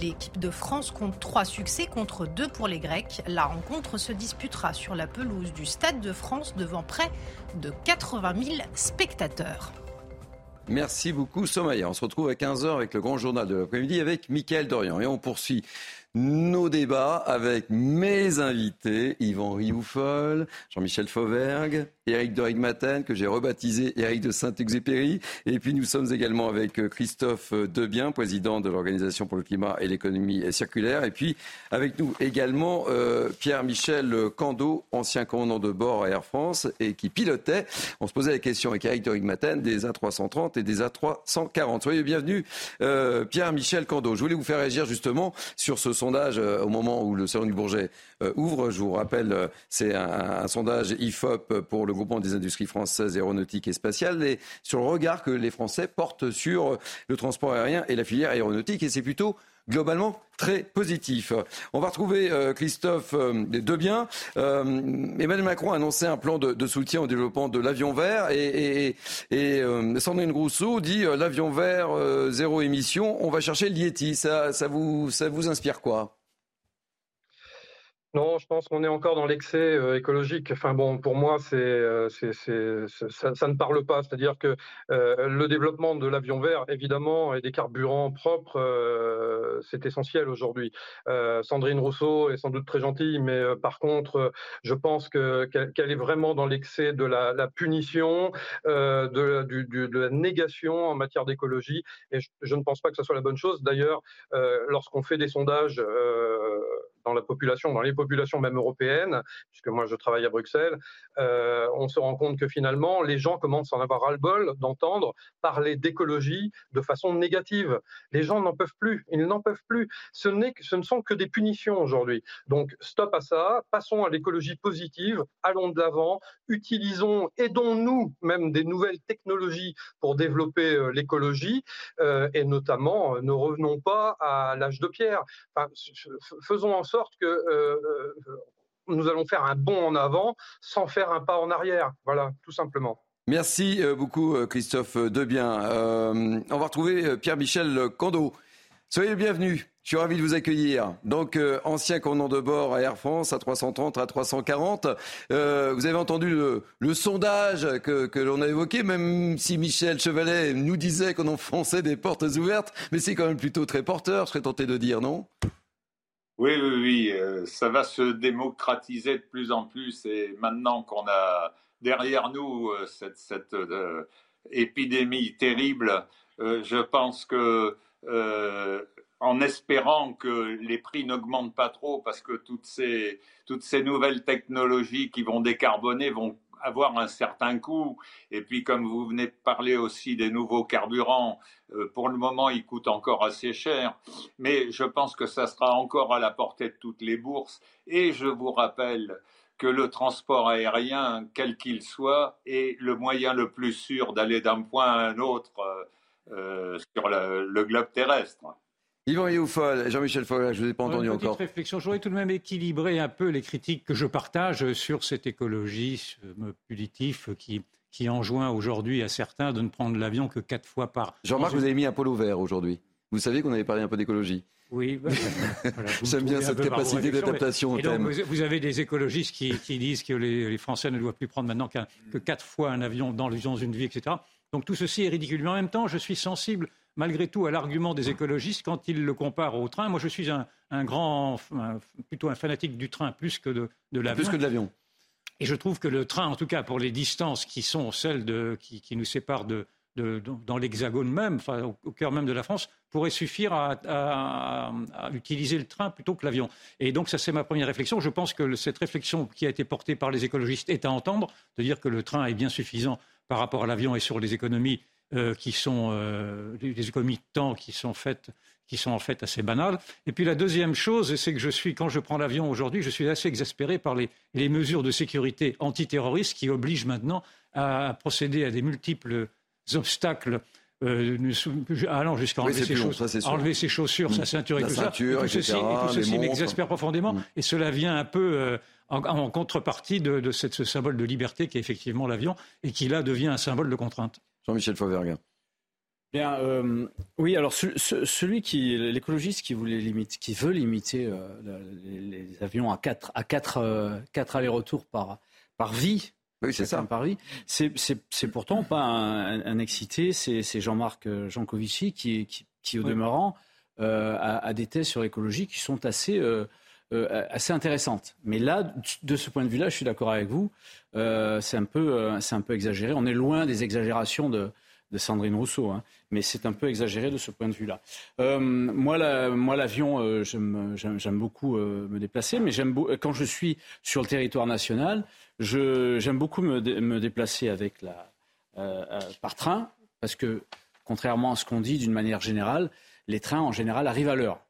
[SPEAKER 13] L'équipe de France compte trois succès contre deux pour les Grecs. La rencontre se disputera sur la pelouse du Stade de France devant près de 80 000 spectateurs.
[SPEAKER 1] Merci beaucoup Somaya. On se retrouve à 15h avec le grand journal de l'après-midi avec Mickaël Dorian. Et on poursuit nos débats avec mes invités, Yvan Rioufol, Jean-Michel Fauvergue, Éric de Rigmaten, que j'ai rebaptisé Éric de Saint-Exupéry. Et puis nous sommes également avec euh, Christophe Debien, président de l'Organisation pour le climat et l'économie circulaire. Et puis avec nous également euh, Pierre-Michel Cando, ancien commandant de bord à Air France et qui pilotait, on se posait la question avec Éric de Rigmaten, des A330 et des A340. Soyez bienvenus, euh, Pierre-Michel Cando. Je voulais vous faire réagir justement sur ce sondage au moment où le Salon du Bourget ouvre. Je vous rappelle, c'est un sondage IFOP pour le le groupement des industries françaises aéronautiques et spatiales, et sur le regard que les Français portent sur le transport aérien et la filière aéronautique. Et c'est plutôt globalement très positif. On va retrouver euh, Christophe euh, Debien. Euh, Emmanuel Macron a annoncé un plan de, soutien au développement de l'avion vert et, Sandrine Rousseau dit l'avion vert zéro émission. On va chercher le Yeti. Ça, ça, vous, ça vous inspire quoi?
[SPEAKER 12] Non, je pense qu'on est encore dans l'excès euh, écologique. Enfin bon, pour moi, c'est, euh, ça, ne parle pas. C'est-à-dire que euh, le développement de l'avion vert, évidemment, et des carburants propres, c'est essentiel aujourd'hui. Sandrine Rousseau est sans doute très gentille, mais par contre, je pense que qu'elle, est vraiment dans l'excès de la, punition, de, la négation en matière d'écologie. Et je, je, ne pense pas que ce soit la bonne chose. D'ailleurs, lorsqu'on fait des sondages dans la population, dans les populations même européennes, puisque moi je travaille à Bruxelles, euh, on se rend compte que finalement les gens commencent à en avoir ras-le-bol d'entendre parler d'écologie de façon négative. Les gens n'en peuvent plus, ils n'en peuvent plus. Ce, ce ne sont que des punitions aujourd'hui. Donc stop à ça, passons à l'écologie positive, allons de l'avant, utilisons, aidons-nous même des nouvelles technologies pour développer euh, l'écologie euh, et notamment ne revenons pas à l'âge de pierre. Faisons en que euh, euh, nous allons faire un bond en avant sans faire un pas en arrière. Voilà, tout simplement.
[SPEAKER 1] Merci euh, beaucoup, Christophe Debien. on va retrouver Pierre-Michel Cando. Soyez le bienvenu. Je suis ravi de vous accueillir. Donc, ancien commandant de bord à Air France, à 330, à 340. vous avez entendu le, sondage que, que l'on a évoqué, même si Michel Chevalet nous disait qu'on enfonçait des portes ouvertes. Mais c'est quand même plutôt très porteur, je serais tenté de dire, non?
[SPEAKER 14] Oui, oui, oui, euh, ça va se démocratiser de plus en plus et maintenant qu'on a derrière nous euh, cette, euh, épidémie terrible, je pense que en espérant que les prix n'augmentent pas trop parce que toutes ces, toutes ces nouvelles technologies qui vont décarboner vont avoir un certain coût. Et puis, comme vous venez de parler aussi des nouveaux carburants, euh, pour le moment, ils coûtent encore assez cher. Mais je pense que ça sera encore à la portée de toutes les bourses. Et je vous rappelle que le transport aérien, quel qu'il soit, est le moyen le plus sûr d'aller d'un point à un autre euh, euh, sur le, globe terrestre.
[SPEAKER 1] Yvan Youfol, Jean-Michel Foll, je ne vous ai pas entendu
[SPEAKER 9] une
[SPEAKER 1] encore.
[SPEAKER 9] réflexion. Je voudrais tout de même équilibrer un peu les critiques que je partage sur cette écologie punitif qui, qui enjoint aujourd'hui à certains de ne prendre l'avion que quatre fois par.
[SPEAKER 1] Jean-Marc, vous avez mis un polo vert aujourd'hui. Vous savez qu'on avait parlé un peu d'écologie.
[SPEAKER 9] Oui, bah,
[SPEAKER 1] j'aime bien cette capacité d'adaptation au thème.
[SPEAKER 9] Vous, avez des écologistes qui, disent que les, Français ne doivent plus prendre maintenant que quatre fois un avion dans, dans une vie, etc. Donc tout ceci est ridicule. Mais en même temps, je suis sensible malgré tout à l'argument des écologistes quand ils le comparent au train. Moi, je suis un, grand, plutôt un fanatique du train plus que de, de l'avion.
[SPEAKER 1] Plus que de l'avion.
[SPEAKER 9] Et je trouve que le train, en tout cas pour les distances qui sont celles de, qui, nous séparent de, dans l'hexagone même, enfin, au, cœur même de la France, pourrait suffire à, utiliser le train plutôt que l'avion. Et donc ça c'est ma première réflexion. Je pense que cette réflexion qui a été portée par les écologistes est à entendre, de dire que le train est bien suffisant par rapport à l'avion et sur les économies euh, qui sont euh, des économies de temps qui sont faites qui sont en fait assez banales. Et puis la deuxième chose, c'est que je suis, quand je prends l'avion aujourd'hui, je suis assez exaspéré par les, les mesures de sécurité antiterroristes qui obligent maintenant à procéder à des multiples obstacles euh, allant jusqu'à enlever, ses chaussures, sa ceinture et tout ça. Et tout ceci, et tout ceci m'exaspère profondément. Mm. Et cela vient un peu en, en, contrepartie de, de cette, ce symbole de liberté qui est effectivement l'avion et qui là devient un symbole de contrainte.
[SPEAKER 1] Jean-Michel Fauvergue.
[SPEAKER 8] Bien, euh, oui, alors celui qui, l'écologiste qui voulait limiter, qui veut limiter euh, les, avions à quatre, à quatre, euh, quatre allers-retours par, par vie.
[SPEAKER 1] Oui, c'est ça.
[SPEAKER 8] Par vie. C'est, pourtant pas un, excité, c'est, Jean-Marc Jancovici qui, qui, qui au demeurant, a, des thèses sur l'écologie qui sont assez, assez intéressantes. Mais là, de ce point de vue-là, je suis d'accord avec vous, c'est un, peu, c'est un peu exagéré. On est loin des exagérations de de Sandrine Rousseau, hein. mais c'est un peu exagéré de ce point de vue-là. Euh, moi, l'avion, euh, j'aime beaucoup euh, me déplacer, mais quand je suis sur le territoire national, j'aime beaucoup me, déplacer avec la, par train, parce que contrairement à ce qu'on dit d'une manière générale, les trains en général arrivent à l'heure.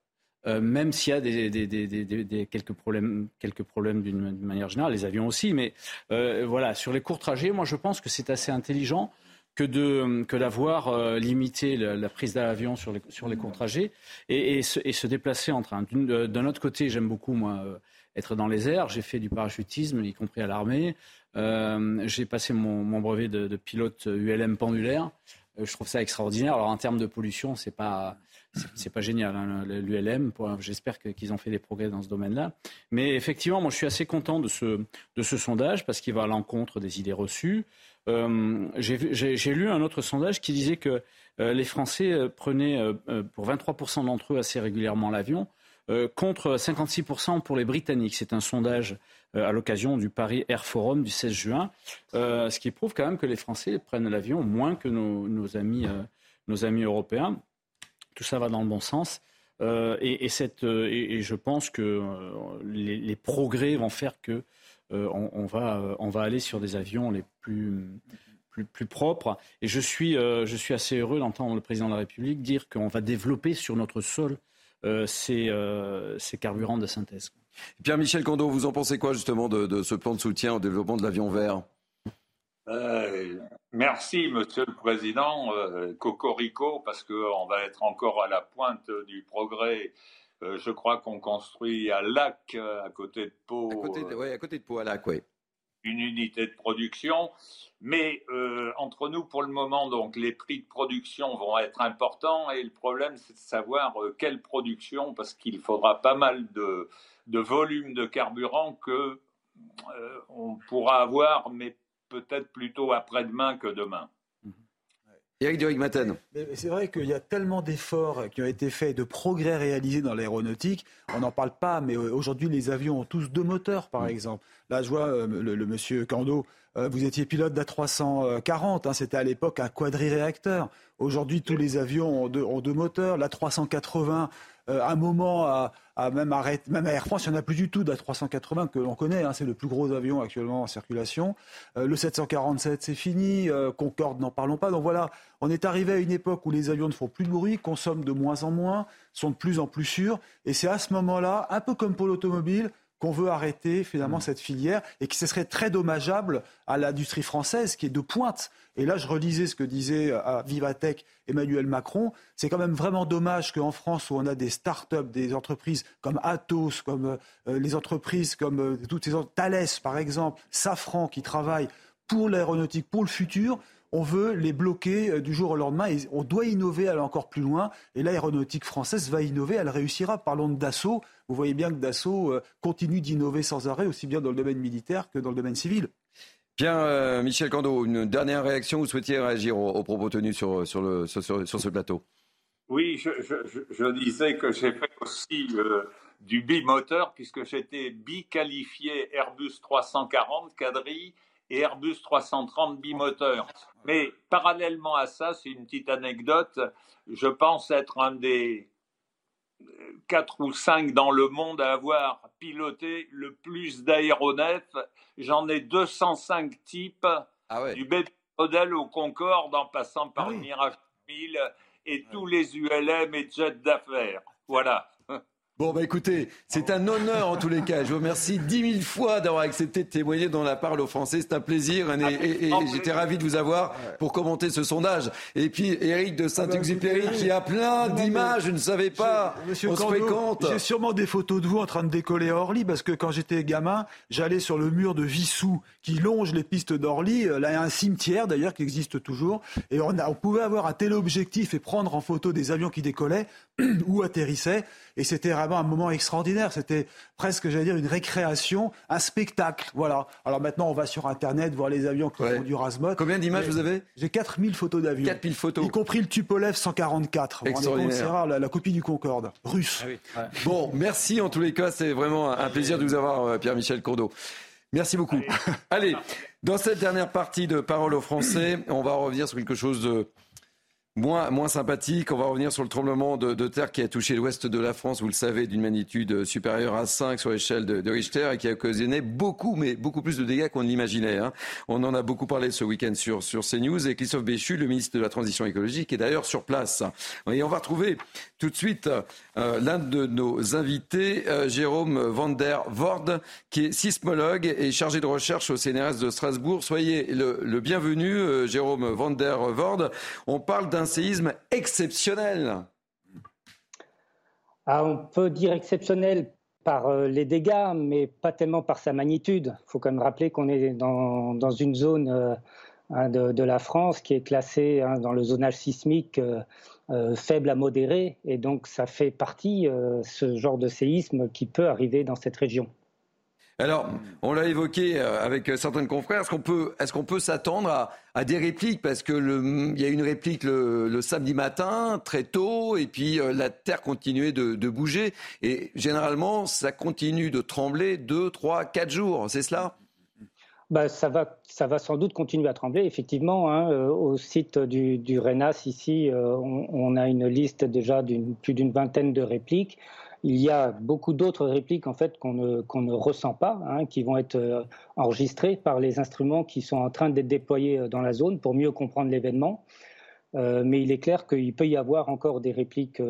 [SPEAKER 8] même s'il y a quelques problèmes, quelques problèmes d'une manière générale, les avions aussi, mais voilà, sur les courts trajets, moi je pense que c'est assez intelligent que, de, que d'avoir euh, limité la, prise d'avion sur les, sur les courts trajets et, et, se, et se, déplacer en train. D'un autre côté, j'aime beaucoup, moi, euh, être dans les airs. J'ai fait du parachutisme, y compris à l'armée. Euh, j'ai passé mon, mon brevet de, de, pilote ULM pendulaire. Euh, je trouve ça extraordinaire. Alors, en termes de pollution, c'est pas c'est pas génial, hein, l'ULM. J'espère qu'ils ont fait des progrès dans ce domaine-là. Mais effectivement, moi, je suis assez content de ce, sondage parce qu'il va à l'encontre des idées reçues. Euh, j'ai lu un autre sondage qui disait que euh, les Français euh, prenaient pour 23% d'entre eux assez régulièrement l'avion, contre 56% pour les Britanniques. C'est un sondage à l'occasion du Paris Air Forum du 16 juin, ce qui prouve quand même que les Français prennent l'avion moins que nos amis européens. Tout ça va dans le bon sens. Et, cette, et, je pense que les, les, progrès vont faire que euh, on, va, euh, on va aller sur des avions les plus, plus, propres. Et je suis, euh, je suis assez heureux d'entendre le président de la République dire qu'on va développer sur notre sol ces, ces, carburants de synthèse.
[SPEAKER 1] Pierre-Michel Cando, vous en pensez quoi justement de, ce plan de soutien au développement de l'avion vert?
[SPEAKER 14] Merci, Monsieur le Président. Cocorico, parce qu'on va être encore à la pointe du progrès euh, je crois qu'on construit à Lac, euh, à côté de Pau.
[SPEAKER 1] À côté de, à côté de Pau, à Lac, oui.
[SPEAKER 14] Une unité de production. Mais euh, entre nous, pour le moment, donc, les prix de production vont être importants. Et le problème, c'est de savoir quelle production, parce qu'il faudra pas mal de, de volume de carburant que on pourra avoir, mais peut-être plutôt après-demain que demain.
[SPEAKER 10] C'est vrai qu'il y a tellement d'efforts qui ont été faits, de progrès réalisés dans l'aéronautique. On n'en parle pas, mais euh, aujourd'hui, les avions ont tous deux moteurs, par mm. exemple. Là, je vois euh, le, monsieur Cando, euh, vous étiez pilote d'A340, hein, c'était à l'époque un quadriréacteur. Aujourd'hui, tous les avions ont deux, ont deux moteurs. L'A380 un moment à, même, arrêter, même à Air France, il n'y en a plus du tout d'A380 que l'on connaît. Hein, c'est le plus gros avion actuellement en circulation. le 747, c'est fini. Concorde, n'en parlons pas. Donc voilà, on est arrivé à une époque où les avions ne font plus de bruit, consomment de moins en moins, sont de plus en plus sûrs. Et c'est à ce moment-là, un peu comme pour l'automobile, qu'on veut arrêter finalement mm. cette filière et que ce serait très dommageable à l'industrie française qui est de pointe. Et là, je relisais ce que disait à Vivatech Emmanuel Macron. C'est quand même vraiment dommage qu'en France, où on a des start-up, des entreprises comme Atos, comme euh, les entreprises comme euh, toutes ces Thales par exemple, Safran qui travaillent pour l'aéronautique, pour le futur, on veut les bloquer euh, du jour au lendemain. Et on doit innover, aller encore plus loin. Et l'aéronautique française va innover, elle réussira. Parlons de Dassault. Vous voyez bien que Dassault euh, continue d'innover sans arrêt, aussi bien dans le domaine militaire que dans le domaine civil.
[SPEAKER 1] Bien, euh, Michel Cando, une dernière réaction. Vous souhaitiez réagir aux, propos tenus sur, ce plateau
[SPEAKER 14] Oui, je, disais que j'ai fait aussi du bimoteur, puisque j'étais bi-qualifié Airbus 340 quadrille et Airbus 330 bimoteur. Mais parallèlement à ça, c'est une petite anecdote, je pense être un des quatre ou cinq dans le monde à avoir piloté le plus d'aéronefs. J'en ai 205 types, ah du baby modèle au Concorde en passant par ah le Mirage 1000 et tous les ULM et jets d'affaires. Voilà.
[SPEAKER 1] Bon, bah écoutez, c'est un honneur en tous les cas. Je vous remercie dix mille fois d'avoir accepté de témoigner dans la parole aux Français. C'est un plaisir et, j'étais ravi de vous avoir pour commenter ce sondage. Et puis Eric de Saint-Exupéry qui a plein d'images, je ne savais pas. Monsieur on se
[SPEAKER 10] J'ai sûrement des photos de vous en train de décoller à Orly parce que quand j'étais gamin, j'allais sur le mur de Vissou qui longe les pistes d'Orly. Là, il y a un cimetière d'ailleurs qui existe toujours. Et on, on pouvait avoir un téléobjectif et prendre en photo des avions qui décollaient ou atterrissaient. Et c'était vraiment un moment extraordinaire. C'était presque, j'allais dire, une récréation, un spectacle. Voilà. Alors maintenant, on va sur Internet voir les avions qui font du Rasmot.
[SPEAKER 1] Combien d'images vous avez
[SPEAKER 10] J'ai 4000 photos d'avions.
[SPEAKER 1] 4000 photos.
[SPEAKER 10] Y compris le Tupolev 144. C'est rare, la, copie du Concorde, russe.
[SPEAKER 1] Ah bon, merci en tous les cas. C'est vraiment un plaisir de vous avoir, euh, Pierre-Michel Courdeau. Merci beaucoup. Allez, dans cette dernière partie de Parole aux Français, on va revenir sur quelque chose de Moins, sympathique, on va revenir sur le tremblement de, terre qui a touché l'ouest de la France, vous le savez, d'une magnitude supérieure à 5 sur l'échelle de, Richter et qui a occasionné beaucoup, mais beaucoup plus de dégâts qu'on ne l'imaginait. Hein. On en a beaucoup parlé ce week-end sur, sur CNews et Christophe Béchu, le ministre de la Transition écologique, est d'ailleurs sur place. Et on va retrouver tout de suite euh, l'un de nos invités, euh, Jérôme Van der Voorde, qui est sismologue et chargé de recherche au CNRS de Strasbourg. Soyez le, bienvenu, euh, Jérôme Van der Voorde. On parle d'un un séisme exceptionnel.
[SPEAKER 15] Ah, on peut dire exceptionnel par euh, les dégâts, mais pas tellement par sa magnitude. Il faut quand même rappeler qu'on est dans, une zone euh, hein, de, de, la France qui est classée hein, dans le zonage sismique euh, faible à modéré, et donc ça fait partie, ce genre de séisme qui peut arriver dans cette région.
[SPEAKER 1] Alors, on l'a évoqué euh, avec euh, certains confrères. Est-ce qu'on peut, s'attendre à, des répliques? Parce que il y a une réplique le, samedi matin, très tôt, et puis euh, la terre continuait de, bouger. Et généralement, ça continue de trembler deux, trois, quatre jours. C'est cela?
[SPEAKER 15] Bah, ça, va, ça va sans doute continuer à trembler. Effectivement, hein, au site du, du RENAS, ici, on, on, a une liste déjà d'une plus d'une vingtaine de répliques. Il y a beaucoup d'autres répliques en fait qu'on ne, ressent pas, hein, qui vont être euh, enregistrées par les instruments qui sont en train d'être déployés euh, dans la zone pour mieux comprendre l'événement. Euh, mais il est clair qu'il peut y avoir encore des répliques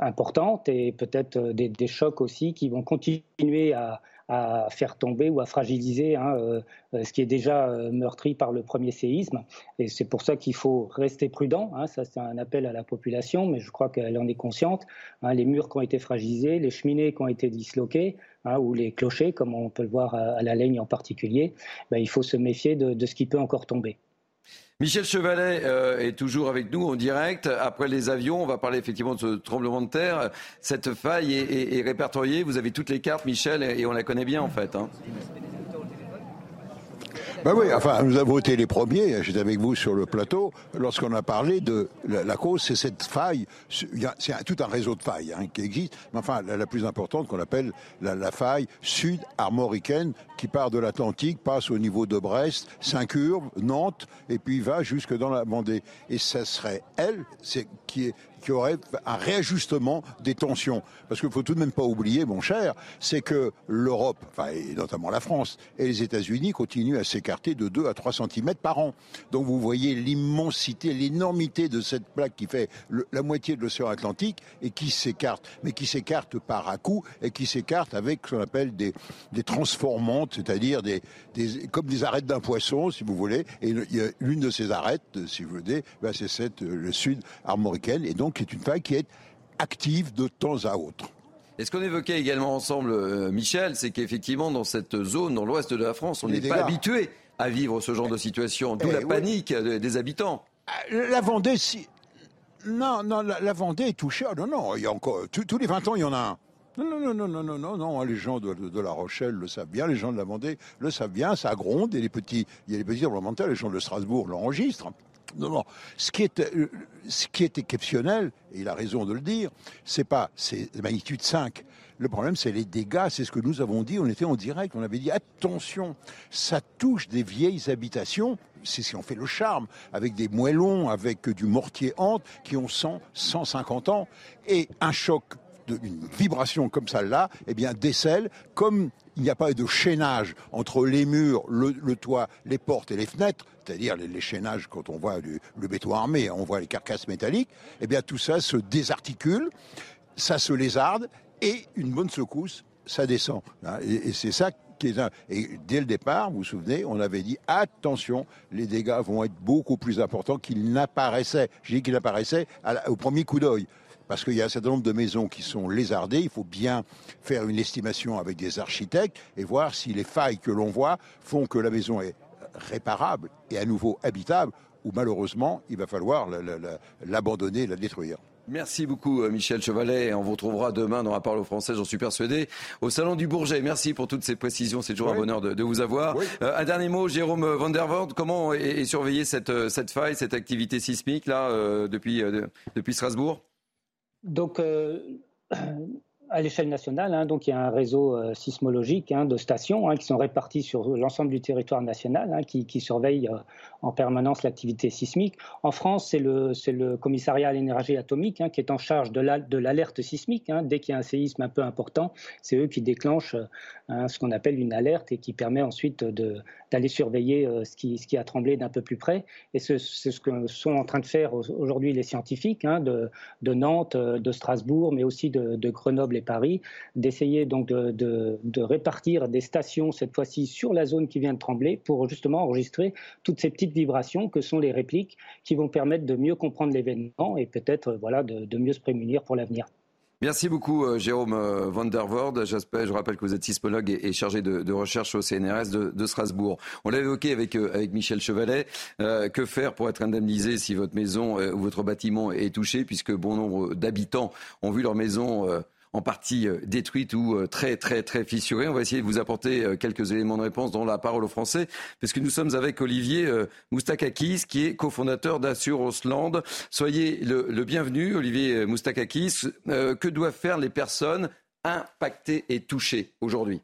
[SPEAKER 15] importantes et peut-être des, chocs aussi qui vont continuer à, à faire tomber ou à fragiliser hein, euh, euh, ce qui est déjà euh, meurtri par le premier séisme. Et c'est pour ça qu'il faut rester prudent. Hein. ça, c'est un appel à la population, mais je crois qu'elle en est consciente. Hein. les murs qui ont été fragilisés, les cheminées qui ont été disloquées, ou les clochers, comme on peut le voir à, la Laigne en particulier, ben, il faut se méfier de ce qui peut encore tomber.
[SPEAKER 1] Michel Chevalet euh, est toujours avec nous en direct. Après les avions, on va parler effectivement de ce tremblement de terre. Cette faille est, répertoriée. Vous avez toutes les cartes, Michel, et on la connaît bien en fait. Hein.
[SPEAKER 11] Ben oui, enfin, nous avons été les premiers, j'étais avec vous sur le plateau, lorsqu'on a parlé de la, cause, c'est cette faille, c'est tout un réseau de failles hein, qui existe, mais enfin, la, plus importante qu'on appelle la, faille sud-armoricaine, qui part de l'Atlantique, passe au niveau de Brest, s'incurve, Nantes, et puis va jusque dans la Vendée. Et ça serait elle, c'est qui est qu'il y aurait un réajustement des tensions. Parce qu'il faut tout de même pas oublier, mon cher, c'est que l'Europe, enfin, et notamment la France et les États-Unis continuent à s'écarter de 2 à 3 cm par an. Donc vous voyez l'immensité, l'énormité de cette plaque qui fait la moitié de l'océan Atlantique et qui s'écarte, mais qui s'écarte par à coup et qui s'écarte avec ce qu'on appelle des, transformantes, c'est-à-dire des, comme des arêtes d'un poisson, si vous voulez. Et l'une de ces arêtes, si vous voulez, ben c'est le sud armoricaine, et donc c'est une faille qui est active de temps à autre.
[SPEAKER 1] Et ce qu'on évoquait également ensemble, euh, Michel, c'est qu'effectivement, dans cette zone, dans l'ouest de la France, on n'est pas habitué à vivre ce genre de situation, d'où eh la panique des habitants.
[SPEAKER 11] Euh, la Vendée, si... Non, non, la, Vendée est touchée. Ah, non, non, il y a encore... Tous les 20 ans, il y en a un. Non, non, non, non, non, non, non, les gens de, de, La Rochelle le savent bien, les gens de la Vendée le savent bien, ça gronde, et les petits, il y a les petits les gens de Strasbourg l'enregistrent. Non, non. Ce qui est, euh, ce qui est exceptionnel, et il a raison de le dire, c'est pas, c'est magnitude 5. Le problème, c'est les dégâts. C'est ce que nous avons dit. On était en direct. On avait dit attention, ça touche des vieilles habitations. C'est ce qui fait le charme, avec des moellons, avec du mortier hante qui ont 100, 150 ans. Et un choc une vibration comme celle-là, eh bien, décèle, comme il n'y a pas de chaînage entre les murs, le, toit, les portes et les fenêtres, c'est-à-dire les, chaînages quand on voit le béton armé, on voit les carcasses métalliques, eh bien, tout ça se désarticule, ça se lézarde, et une bonne secousse, ça descend. Hein, et, c'est ça qui est Et dès le départ, vous vous souvenez, on avait dit attention, les dégâts vont être beaucoup plus importants qu'ils n'apparaissaient. J'ai dit qu'ils apparaissaient au premier coup d'œil parce qu'il y a un certain nombre de maisons qui sont lézardées. Il faut bien faire une estimation avec des architectes et voir si les failles que l'on voit font que la maison est réparable et à nouveau habitable, ou malheureusement, il va falloir l'abandonner, la détruire.
[SPEAKER 1] Merci beaucoup euh, Michel Chevalet. On vous retrouvera demain dans la parole aux Français, j'en suis persuadé, au Salon du Bourget. Merci pour toutes ces précisions, c'est toujours un bonheur de, vous avoir. Euh, un dernier mot, Jérôme Van der comment est, surveillée cette, euh, cette faille, cette activité sismique là depuis, depuis Strasbourg?
[SPEAKER 15] Donc, euh, à l'échelle nationale, hein, donc il y a un réseau euh, sismologique hein, de stations hein, qui sont réparties sur l'ensemble du territoire national, qui, qui, surveillent euh, en permanence l'activité sismique. En France, c'est le, le, commissariat à l'énergie atomique qui est en charge de l'alerte sismique. Dès qu'il y a un séisme un peu important, c'est eux qui déclenchent ce qu'on appelle une alerte et qui permet ensuite d'aller surveiller ce qui, ce, qui, a tremblé d'un peu plus près. Et c'est ce que sont en train de faire aujourd'hui les scientifiques de, de, Nantes, de Strasbourg, mais aussi de, de Grenoble Paris, d'essayer donc de, répartir des stations, cette fois-ci sur la zone qui vient de trembler, pour justement enregistrer toutes ces petites vibrations que sont les répliques qui vont permettre de mieux comprendre l'événement et peut-être voilà, de, mieux se prémunir pour l'avenir.
[SPEAKER 1] Merci beaucoup, euh, Jérôme euh, Van der Voorde. Je rappelle que vous êtes sismologue et chargé de, recherche au CNRS de, Strasbourg. On l'a évoqué euh, avec Michel Chevalet. que faire pour être indemnisé si votre maison ou votre bâtiment est touché, puisque bon nombre d'habitants ont vu leur maison en partie euh, détruite ou euh, très très très fissurée. On va essayer de vous apporter euh, quelques éléments de réponse dans la parole aux Français, parce que nous sommes avec Olivier Moustakakis, qui est cofondateur d'Assurance-Land. Soyez le, bienvenu, Olivier Moustakakis. que doivent faire les personnes impactées et touchées aujourd'hui?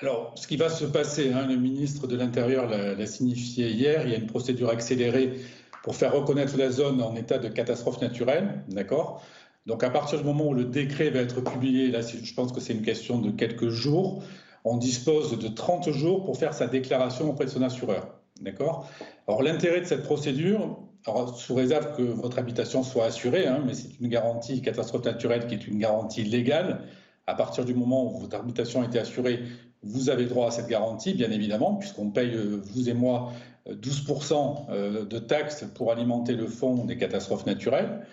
[SPEAKER 16] Alors, ce qui va se passer, hein, le ministre de l'Intérieur l'a signifié hier, il y a une procédure accélérée pour faire reconnaître la zone en état de catastrophe naturelle, d'accord? Donc à partir du moment où le décret va être publié, là je pense que c'est une question de quelques jours, on dispose de 30 jours pour faire sa déclaration auprès de son assureur. D'accord? Alors l'intérêt de cette procédure, sous réserve que votre habitation soit assurée, hein, mais c'est une garantie catastrophe naturelle qui est une garantie légale. À partir du moment où votre habitation a été assurée, vous avez droit à cette garantie, bien évidemment, puisqu'on paye, euh, vous et moi, 12% euh, de taxes pour alimenter le fonds des catastrophes naturelles.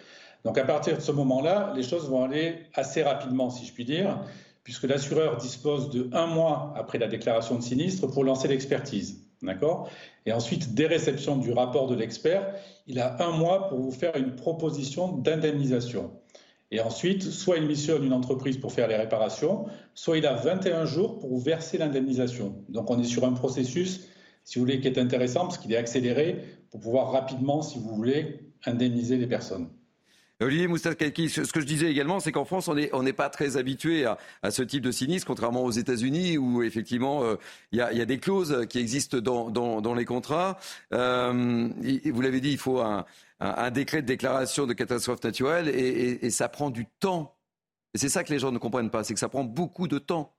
[SPEAKER 16] Donc à partir de ce moment-là, les choses vont aller assez rapidement, si je puis dire, puisque l'assureur dispose de un mois après la déclaration de sinistre pour lancer l'expertise. D'accord? Et ensuite, dès réception du rapport de l'expert, il a un mois pour vous faire une proposition d'indemnisation. Et ensuite, soit il missionne une entreprise pour faire les réparations, soit il a 21 jours pour vous verser l'indemnisation. Donc on est sur un processus, si vous voulez, qui est intéressant parce qu'il est accéléré pour pouvoir rapidement, si vous voulez, indemniser les personnes.
[SPEAKER 1] Olivier Moustakaki, ce que je disais également, c'est qu'en France, on n'est pas très habitué à, ce type de sinistre, contrairement aux États-Unis, où effectivement, euh, il y, a, des clauses qui existent dans, les contrats. Euh, vous l'avez dit, il faut un, décret de déclaration de catastrophe naturelle et, ça prend du temps. C'est ça que les gens ne comprennent pas, c'est que ça prend beaucoup de temps.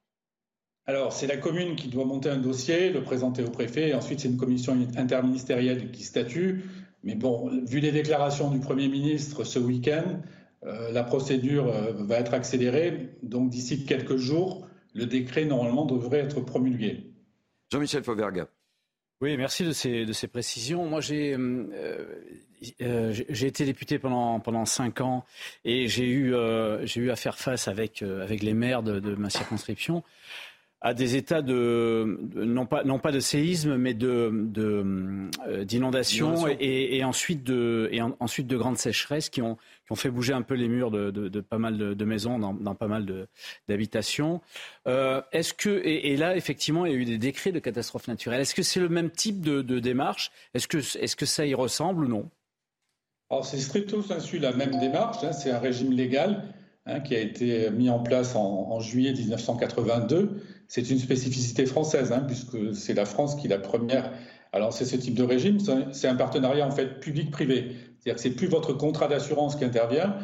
[SPEAKER 16] Alors, c'est la commune qui doit monter un dossier, le présenter au préfet, et ensuite c'est une commission interministérielle qui statue. Mais bon, vu les déclarations du Premier ministre ce week-end, euh, la procédure euh, va être accélérée. Donc, d'ici quelques jours, le décret, normalement, devrait être promulgué.
[SPEAKER 1] Jean-Michel Fauvergue.
[SPEAKER 8] Oui, merci de ces, de ces précisions. Moi, j'ai euh, j'ai été député pendant, pendant cinq ans et j'ai eu, j'ai eu à faire face avec, avec les maires de, de ma circonscription à des états de, non, pas, non pas de séisme, mais de, euh, d'inondation et, ensuite de, et ensuite de grandes sécheresses qui ont, qui ont fait bouger un peu les murs de, pas mal de, maisons dans, dans, pas mal d'habitations. Euh, est-ce que et, là effectivement il y a eu des décrets de catastrophe naturelle. Est-ce que c'est le même type de, démarche? Est-ce que est-ce que ça y ressemble ou non?
[SPEAKER 16] Alors c'est stricto sensu la même démarche. Hein. c'est un régime légal. Hein, qui a été mis en place en, en juillet 1982 c'est une spécificité française, hein, puisque c'est la France qui est la première à lancer ce type de régime. C'est un partenariat en fait public-privé. C'est-à-dire que c'est plus votre contrat d'assurance qui intervient,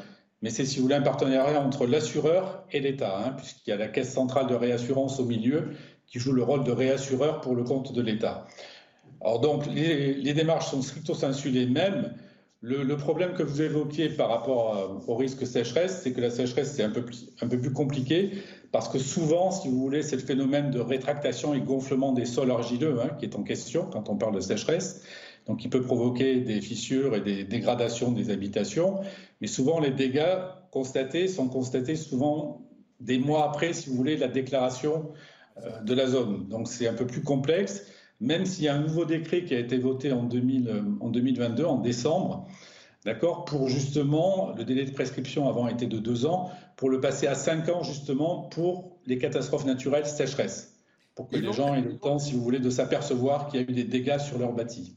[SPEAKER 16] mais c'est, si vous voulez, un partenariat entre l'assureur et l'État, hein, puisqu'il y a la Caisse centrale de réassurance au milieu qui joue le rôle de réassureur pour le compte de l'État. Alors donc, les, démarches sont stricto sensu les mêmes. Le, problème que vous évoquiez par rapport au risque sécheresse, c'est que la sécheresse, c'est un peu plus compliqué parce que souvent, si vous voulez, c'est le phénomène de rétractation et gonflement des sols argileux hein, qui est en question quand on parle de sécheresse. Donc, il peut provoquer des fissures et des dégradations des habitations. Mais souvent, les dégâts constatés sont constatés souvent des mois après, si vous voulez, la déclaration euh, de la zone. Donc, c'est un peu plus complexe, même s'il y a un nouveau décret qui a été voté en, 2000, en 2022, en décembre, d'accord, pour justement, le délai de prescription avant était de deux ans, pour le passer à cinq ans justement pour les catastrophes naturelles sécheresse, pour que les gens aient le temps, si vous voulez, de s'apercevoir qu'il y a eu des dégâts sur leur bâti.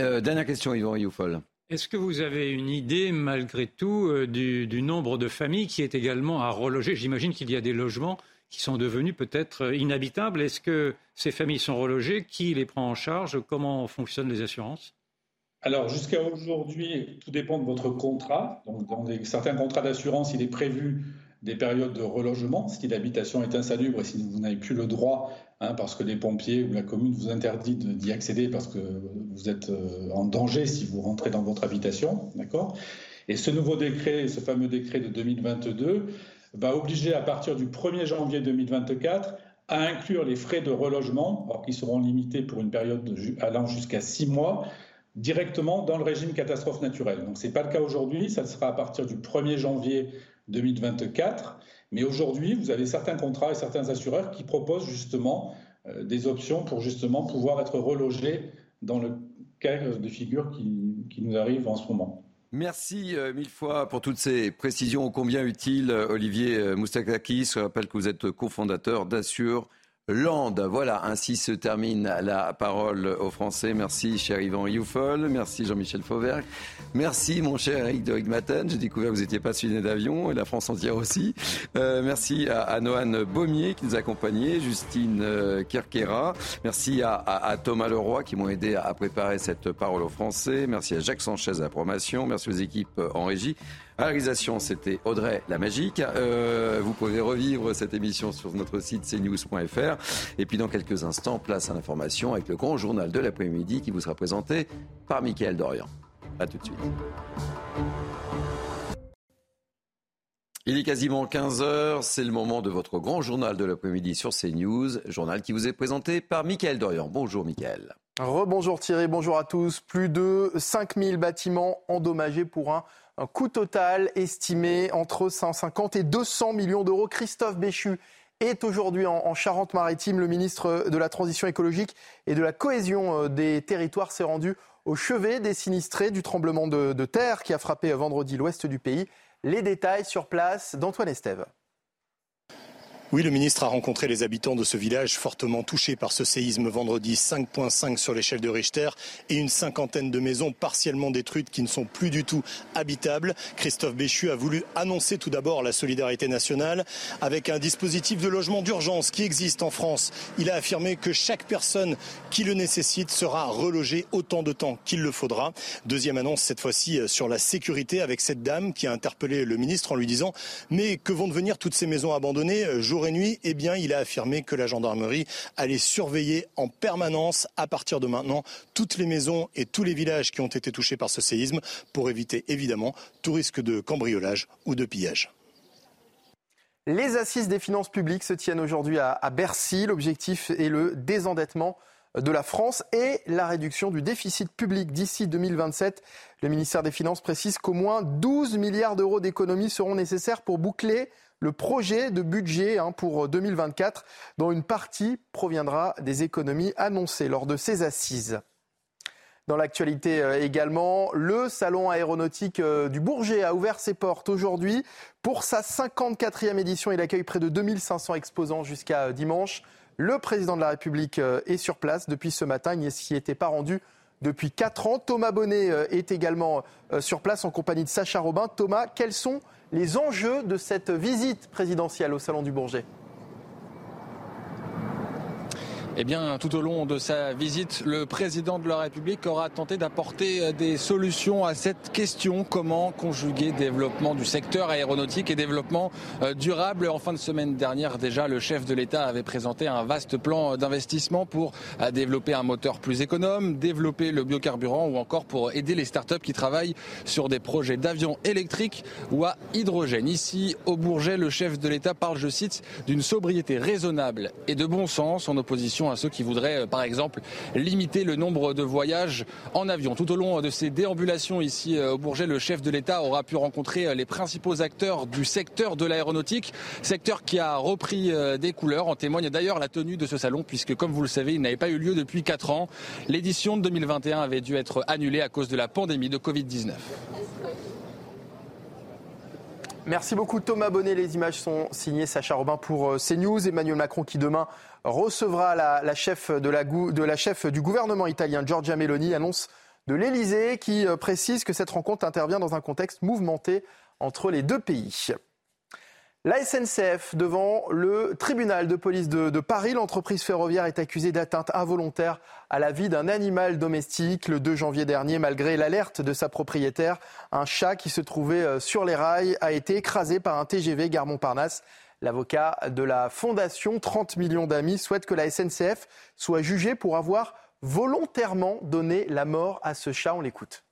[SPEAKER 1] Euh, dernière question, Yvan Rioufol.
[SPEAKER 9] Est-ce que vous avez une idée, malgré tout, euh, du, du, nombre de familles qui est également à reloger? J'imagine qu'il y a des logements qui sont devenus peut-être inhabitables. Est-ce que ces familles sont relogées? Qui les prend en charge? Comment fonctionnent les assurances?
[SPEAKER 16] Alors, jusqu'à aujourd'hui, tout dépend de votre contrat. Donc, dans certains contrats d'assurance, il est prévu des périodes de relogement si l'habitation est insalubre et si vous n'avez plus le droit, hein, parce que les pompiers ou la commune vous interdit d'y accéder parce que vous êtes euh, en danger si vous rentrez dans votre habitation. D'accord? Et ce nouveau décret, ce fameux décret de 2022, va obliger à partir du 1er janvier 2024 à inclure les frais de relogement, alors qui seront limités pour une période allant jusqu'à six mois, directement dans le régime catastrophe naturelle. Donc ce n'est pas le cas aujourd'hui, ça sera à partir du 1er janvier 2024. Mais aujourd'hui, vous avez certains contrats et certains assureurs qui proposent justement euh, des options pour justement pouvoir être relogés dans le cas de figure qui, nous arrive en ce moment.
[SPEAKER 1] Merci euh, mille fois pour toutes ces précisions ô combien utiles, Olivier Moustakakis. Je rappelle que vous êtes cofondateur d'Assure Land. Voilà, ainsi se termine la parole aux Français. Merci, cher Yvan Youfol. Merci, Jean-Michel Fauvert. Merci, mon cher Eric de Rigmaten. J'ai découvert que vous étiez passionné d'avion et la France entière aussi. Euh, merci à, à Noan Baumier qui nous accompagnait, Justine euh, Kirkera. Merci à, Thomas Leroy qui m'ont aidé à, préparer cette parole aux Français. Merci à Jacques Sanchez à la promotion. Merci aux équipes en régie. À la réalisation, c'était Audrey la Magique. Euh, vous pouvez revivre cette émission sur notre site cnews.fr. Et puis dans quelques instants, place à l'information avec le grand journal de l'après-midi qui vous sera présenté par Mickaël Dorian. A tout de suite. Il est quasiment 15h, c'est le moment de votre grand journal de l'après-midi sur CNews, journal qui vous est présenté par Mickaël Dorian. Bonjour Mickaël.
[SPEAKER 2] Rebonjour Thierry, bonjour à tous. Plus de 5000 bâtiments endommagés pour un un coût total estimé entre 150 et 200 millions d'euros. Christophe Béchu est aujourd'hui en, Charente-Maritime. Le ministre de la Transition écologique et de la cohésion euh, des territoires s'est rendu au chevet des sinistrés du tremblement de, de terre qui a frappé vendredi l'ouest du pays. Les détails sur place d'Antoine Estève.
[SPEAKER 17] Oui, le ministre a rencontré les habitants de ce village fortement touché par ce séisme vendredi 5.5 sur l'échelle de Richter et une cinquantaine de maisons partiellement détruites qui ne sont plus du tout habitables. Christophe Béchu a voulu annoncer tout d'abord la solidarité nationale avec un dispositif de logement d'urgence qui existe en France. Il a affirmé que chaque personne qui le nécessite sera relogée autant de temps qu'il le faudra. Deuxième annonce cette fois-ci sur la sécurité avec cette dame qui a interpellé le ministre en lui disant mais que vont devenir toutes ces maisons abandonnées et nuit, eh bien, il a affirmé que la gendarmerie allait surveiller en permanence, à partir de maintenant, toutes les maisons et tous les villages qui ont été touchés par ce séisme pour éviter évidemment tout risque de cambriolage ou de pillage.
[SPEAKER 2] Les assises des finances publiques se tiennent aujourd'hui à, Bercy. L'objectif est le désendettement de la France et la réduction du déficit public d'ici 2027. Le ministère des Finances précise qu'au moins 12 milliards d'euros d'économies seront nécessaires pour boucler le projet de budget hein, pour 2024, dont une partie proviendra des économies annoncées lors de ces assises. Dans l'actualité euh, également, le salon aéronautique euh, du Bourget a ouvert ses portes aujourd'hui. Pour sa 54e édition, il accueille près de 2500 exposants jusqu'à euh, dimanche. Le président de la République est sur place depuis ce matin. Il n'y s'y était pas rendu depuis 4 ans. Thomas Bonnet est également sur place en compagnie de Sacha Robin. Thomas, quels sont les enjeux de cette visite présidentielle au Salon du Bourget?
[SPEAKER 18] Eh bien, tout au long de sa visite, le président de la République aura tenté d'apporter euh, des solutions à cette question comment conjuguer développement du secteur aéronautique et développement euh, durable? En fin de semaine dernière, déjà, le chef de l'État avait présenté un vaste plan d'investissement pour euh, développer un moteur plus économe, développer le biocarburant ou encore pour aider les startups qui travaillent sur des projets d'avions électriques ou à hydrogène. Ici, au Bourget, le chef de l'État parle, je cite, d'une sobriété raisonnable et de bon sens en opposition à ceux qui voudraient, euh, par exemple, limiter le nombre de voyages en avion. Tout au long de ces déambulations ici euh, au Bourget, le chef de l'État aura pu rencontrer euh, les principaux acteurs du secteur de l'aéronautique, secteur qui a repris des couleurs. En témoigne d'ailleurs la tenue de ce salon, puisque comme vous le savez, il n'avait pas eu lieu depuis 4 ans. L'édition de 2021 avait dû être annulée à cause de la pandémie de Covid-19.
[SPEAKER 2] Merci beaucoup Thomas Bonnet. Les images sont signées Sacha Robin pour CNews. Emmanuel Macron qui demain recevra la, chef de la, de la chef du gouvernement italien, Giorgia Meloni, annonce de l'Elysée qui euh, précise que cette rencontre intervient dans un contexte mouvementé entre les deux pays. La SNCF devant le tribunal de police de, Paris, l'entreprise ferroviaire est accusée d'atteinte involontaire à la vie d'un animal domestique. Le 2 janvier dernier, malgré l'alerte de sa propriétaire, un chat qui se trouvait euh, sur les rails a été écrasé par un TGV gare Montparnasse. L'avocat de la Fondation 30 millions d'amis souhaite que la SNCF soit jugée pour avoir volontairement donné la mort à ce chat. On l'écoute.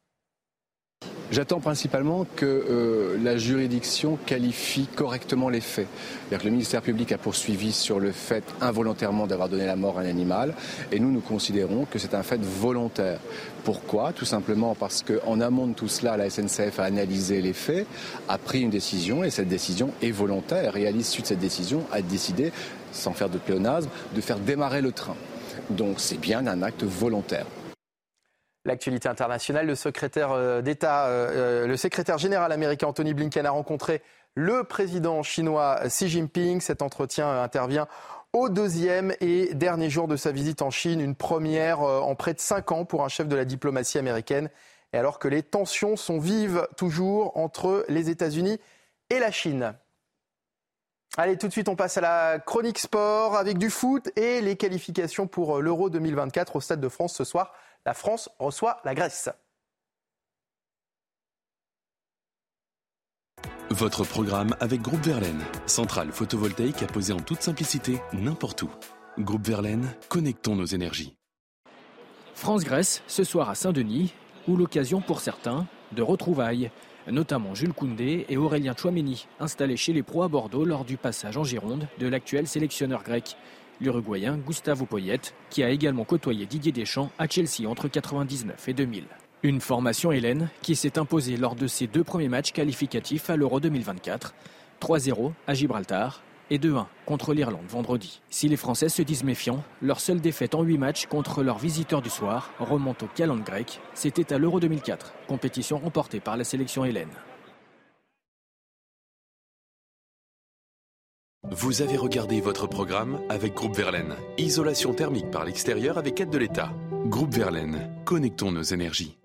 [SPEAKER 19] J'attends principalement que euh, la juridiction qualifie correctement les faits. Le ministère public a poursuivi sur le fait involontairement d'avoir donné la mort à un animal et nous, nous considérons que c'est un fait volontaire. Pourquoi? Tout simplement parce qu'en amont de tout cela, la SNCF a analysé les faits, a pris une décision et cette décision est volontaire et à l'issue de cette décision a décidé, sans faire de pléonasme, de faire démarrer le train. Donc c'est bien un acte volontaire.
[SPEAKER 2] L'actualité internationale, le secrétaire euh, d'État, euh, euh, le secrétaire général américain Anthony Blinken a rencontré le président chinois Xi Jinping. Cet entretien intervient au deuxième et dernier jour de sa visite en Chine, une première en près de cinq ans pour un chef de la diplomatie américaine. Et alors que les tensions sont vives toujours entre les États-Unis et la Chine. Allez, tout de suite, on passe à la chronique sport avec du foot et les qualifications pour l'Euro 2024 au Stade de France ce soir. La France reçoit la Grèce.
[SPEAKER 20] Votre programme avec Groupe Verlaine, centrale photovoltaïque à poser en toute simplicité n'importe où. Groupe Verlaine, connectons nos énergies.
[SPEAKER 21] France-Grèce, ce soir à Saint-Denis, où l'occasion pour certains de retrouvailles, notamment Jules Koundé et Aurélien Chouameni, installés chez les pros à Bordeaux lors du passage en Gironde de l'actuel sélectionneur grec l'Uruguayen Gustavo Poyet, qui a également côtoyé Didier Deschamps à Chelsea entre 1999 et 2000. Une formation Hélène qui s'est imposée lors de ses deux premiers matchs qualificatifs à l'Euro 2024, 3-0 à Gibraltar et 2-1 contre l'Irlande vendredi. Si les Français se disent méfiants, leur seule défaite en 8 matchs contre leurs visiteurs du soir remonte au calendrier grec. C'était à l'Euro 2004, compétition remportée par la sélection Hélène.
[SPEAKER 20] Vous avez regardé votre programme avec Groupe Verlaine. Isolation thermique par l'extérieur avec aide de l'État. Groupe Verlaine, connectons nos énergies.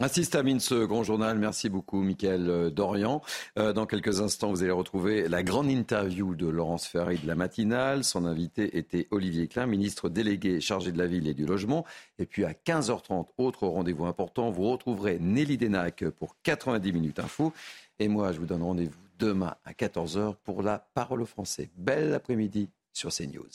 [SPEAKER 1] Ainsi se termine ce grand journal. Merci beaucoup, Mickaël euh, Dorian. Euh, dans quelques instants, vous allez retrouver la grande interview de Laurence Ferry de la matinale. Son invité était Olivier Klein, ministre délégué chargé de la ville et du logement. Et puis à 15h30, autre rendez-vous important, vous retrouverez Nelly Denac pour 90 minutes info. Et moi, je vous donne rendez-vous demain à 14h pour la parole aux Français. Bel après-midi sur CNews.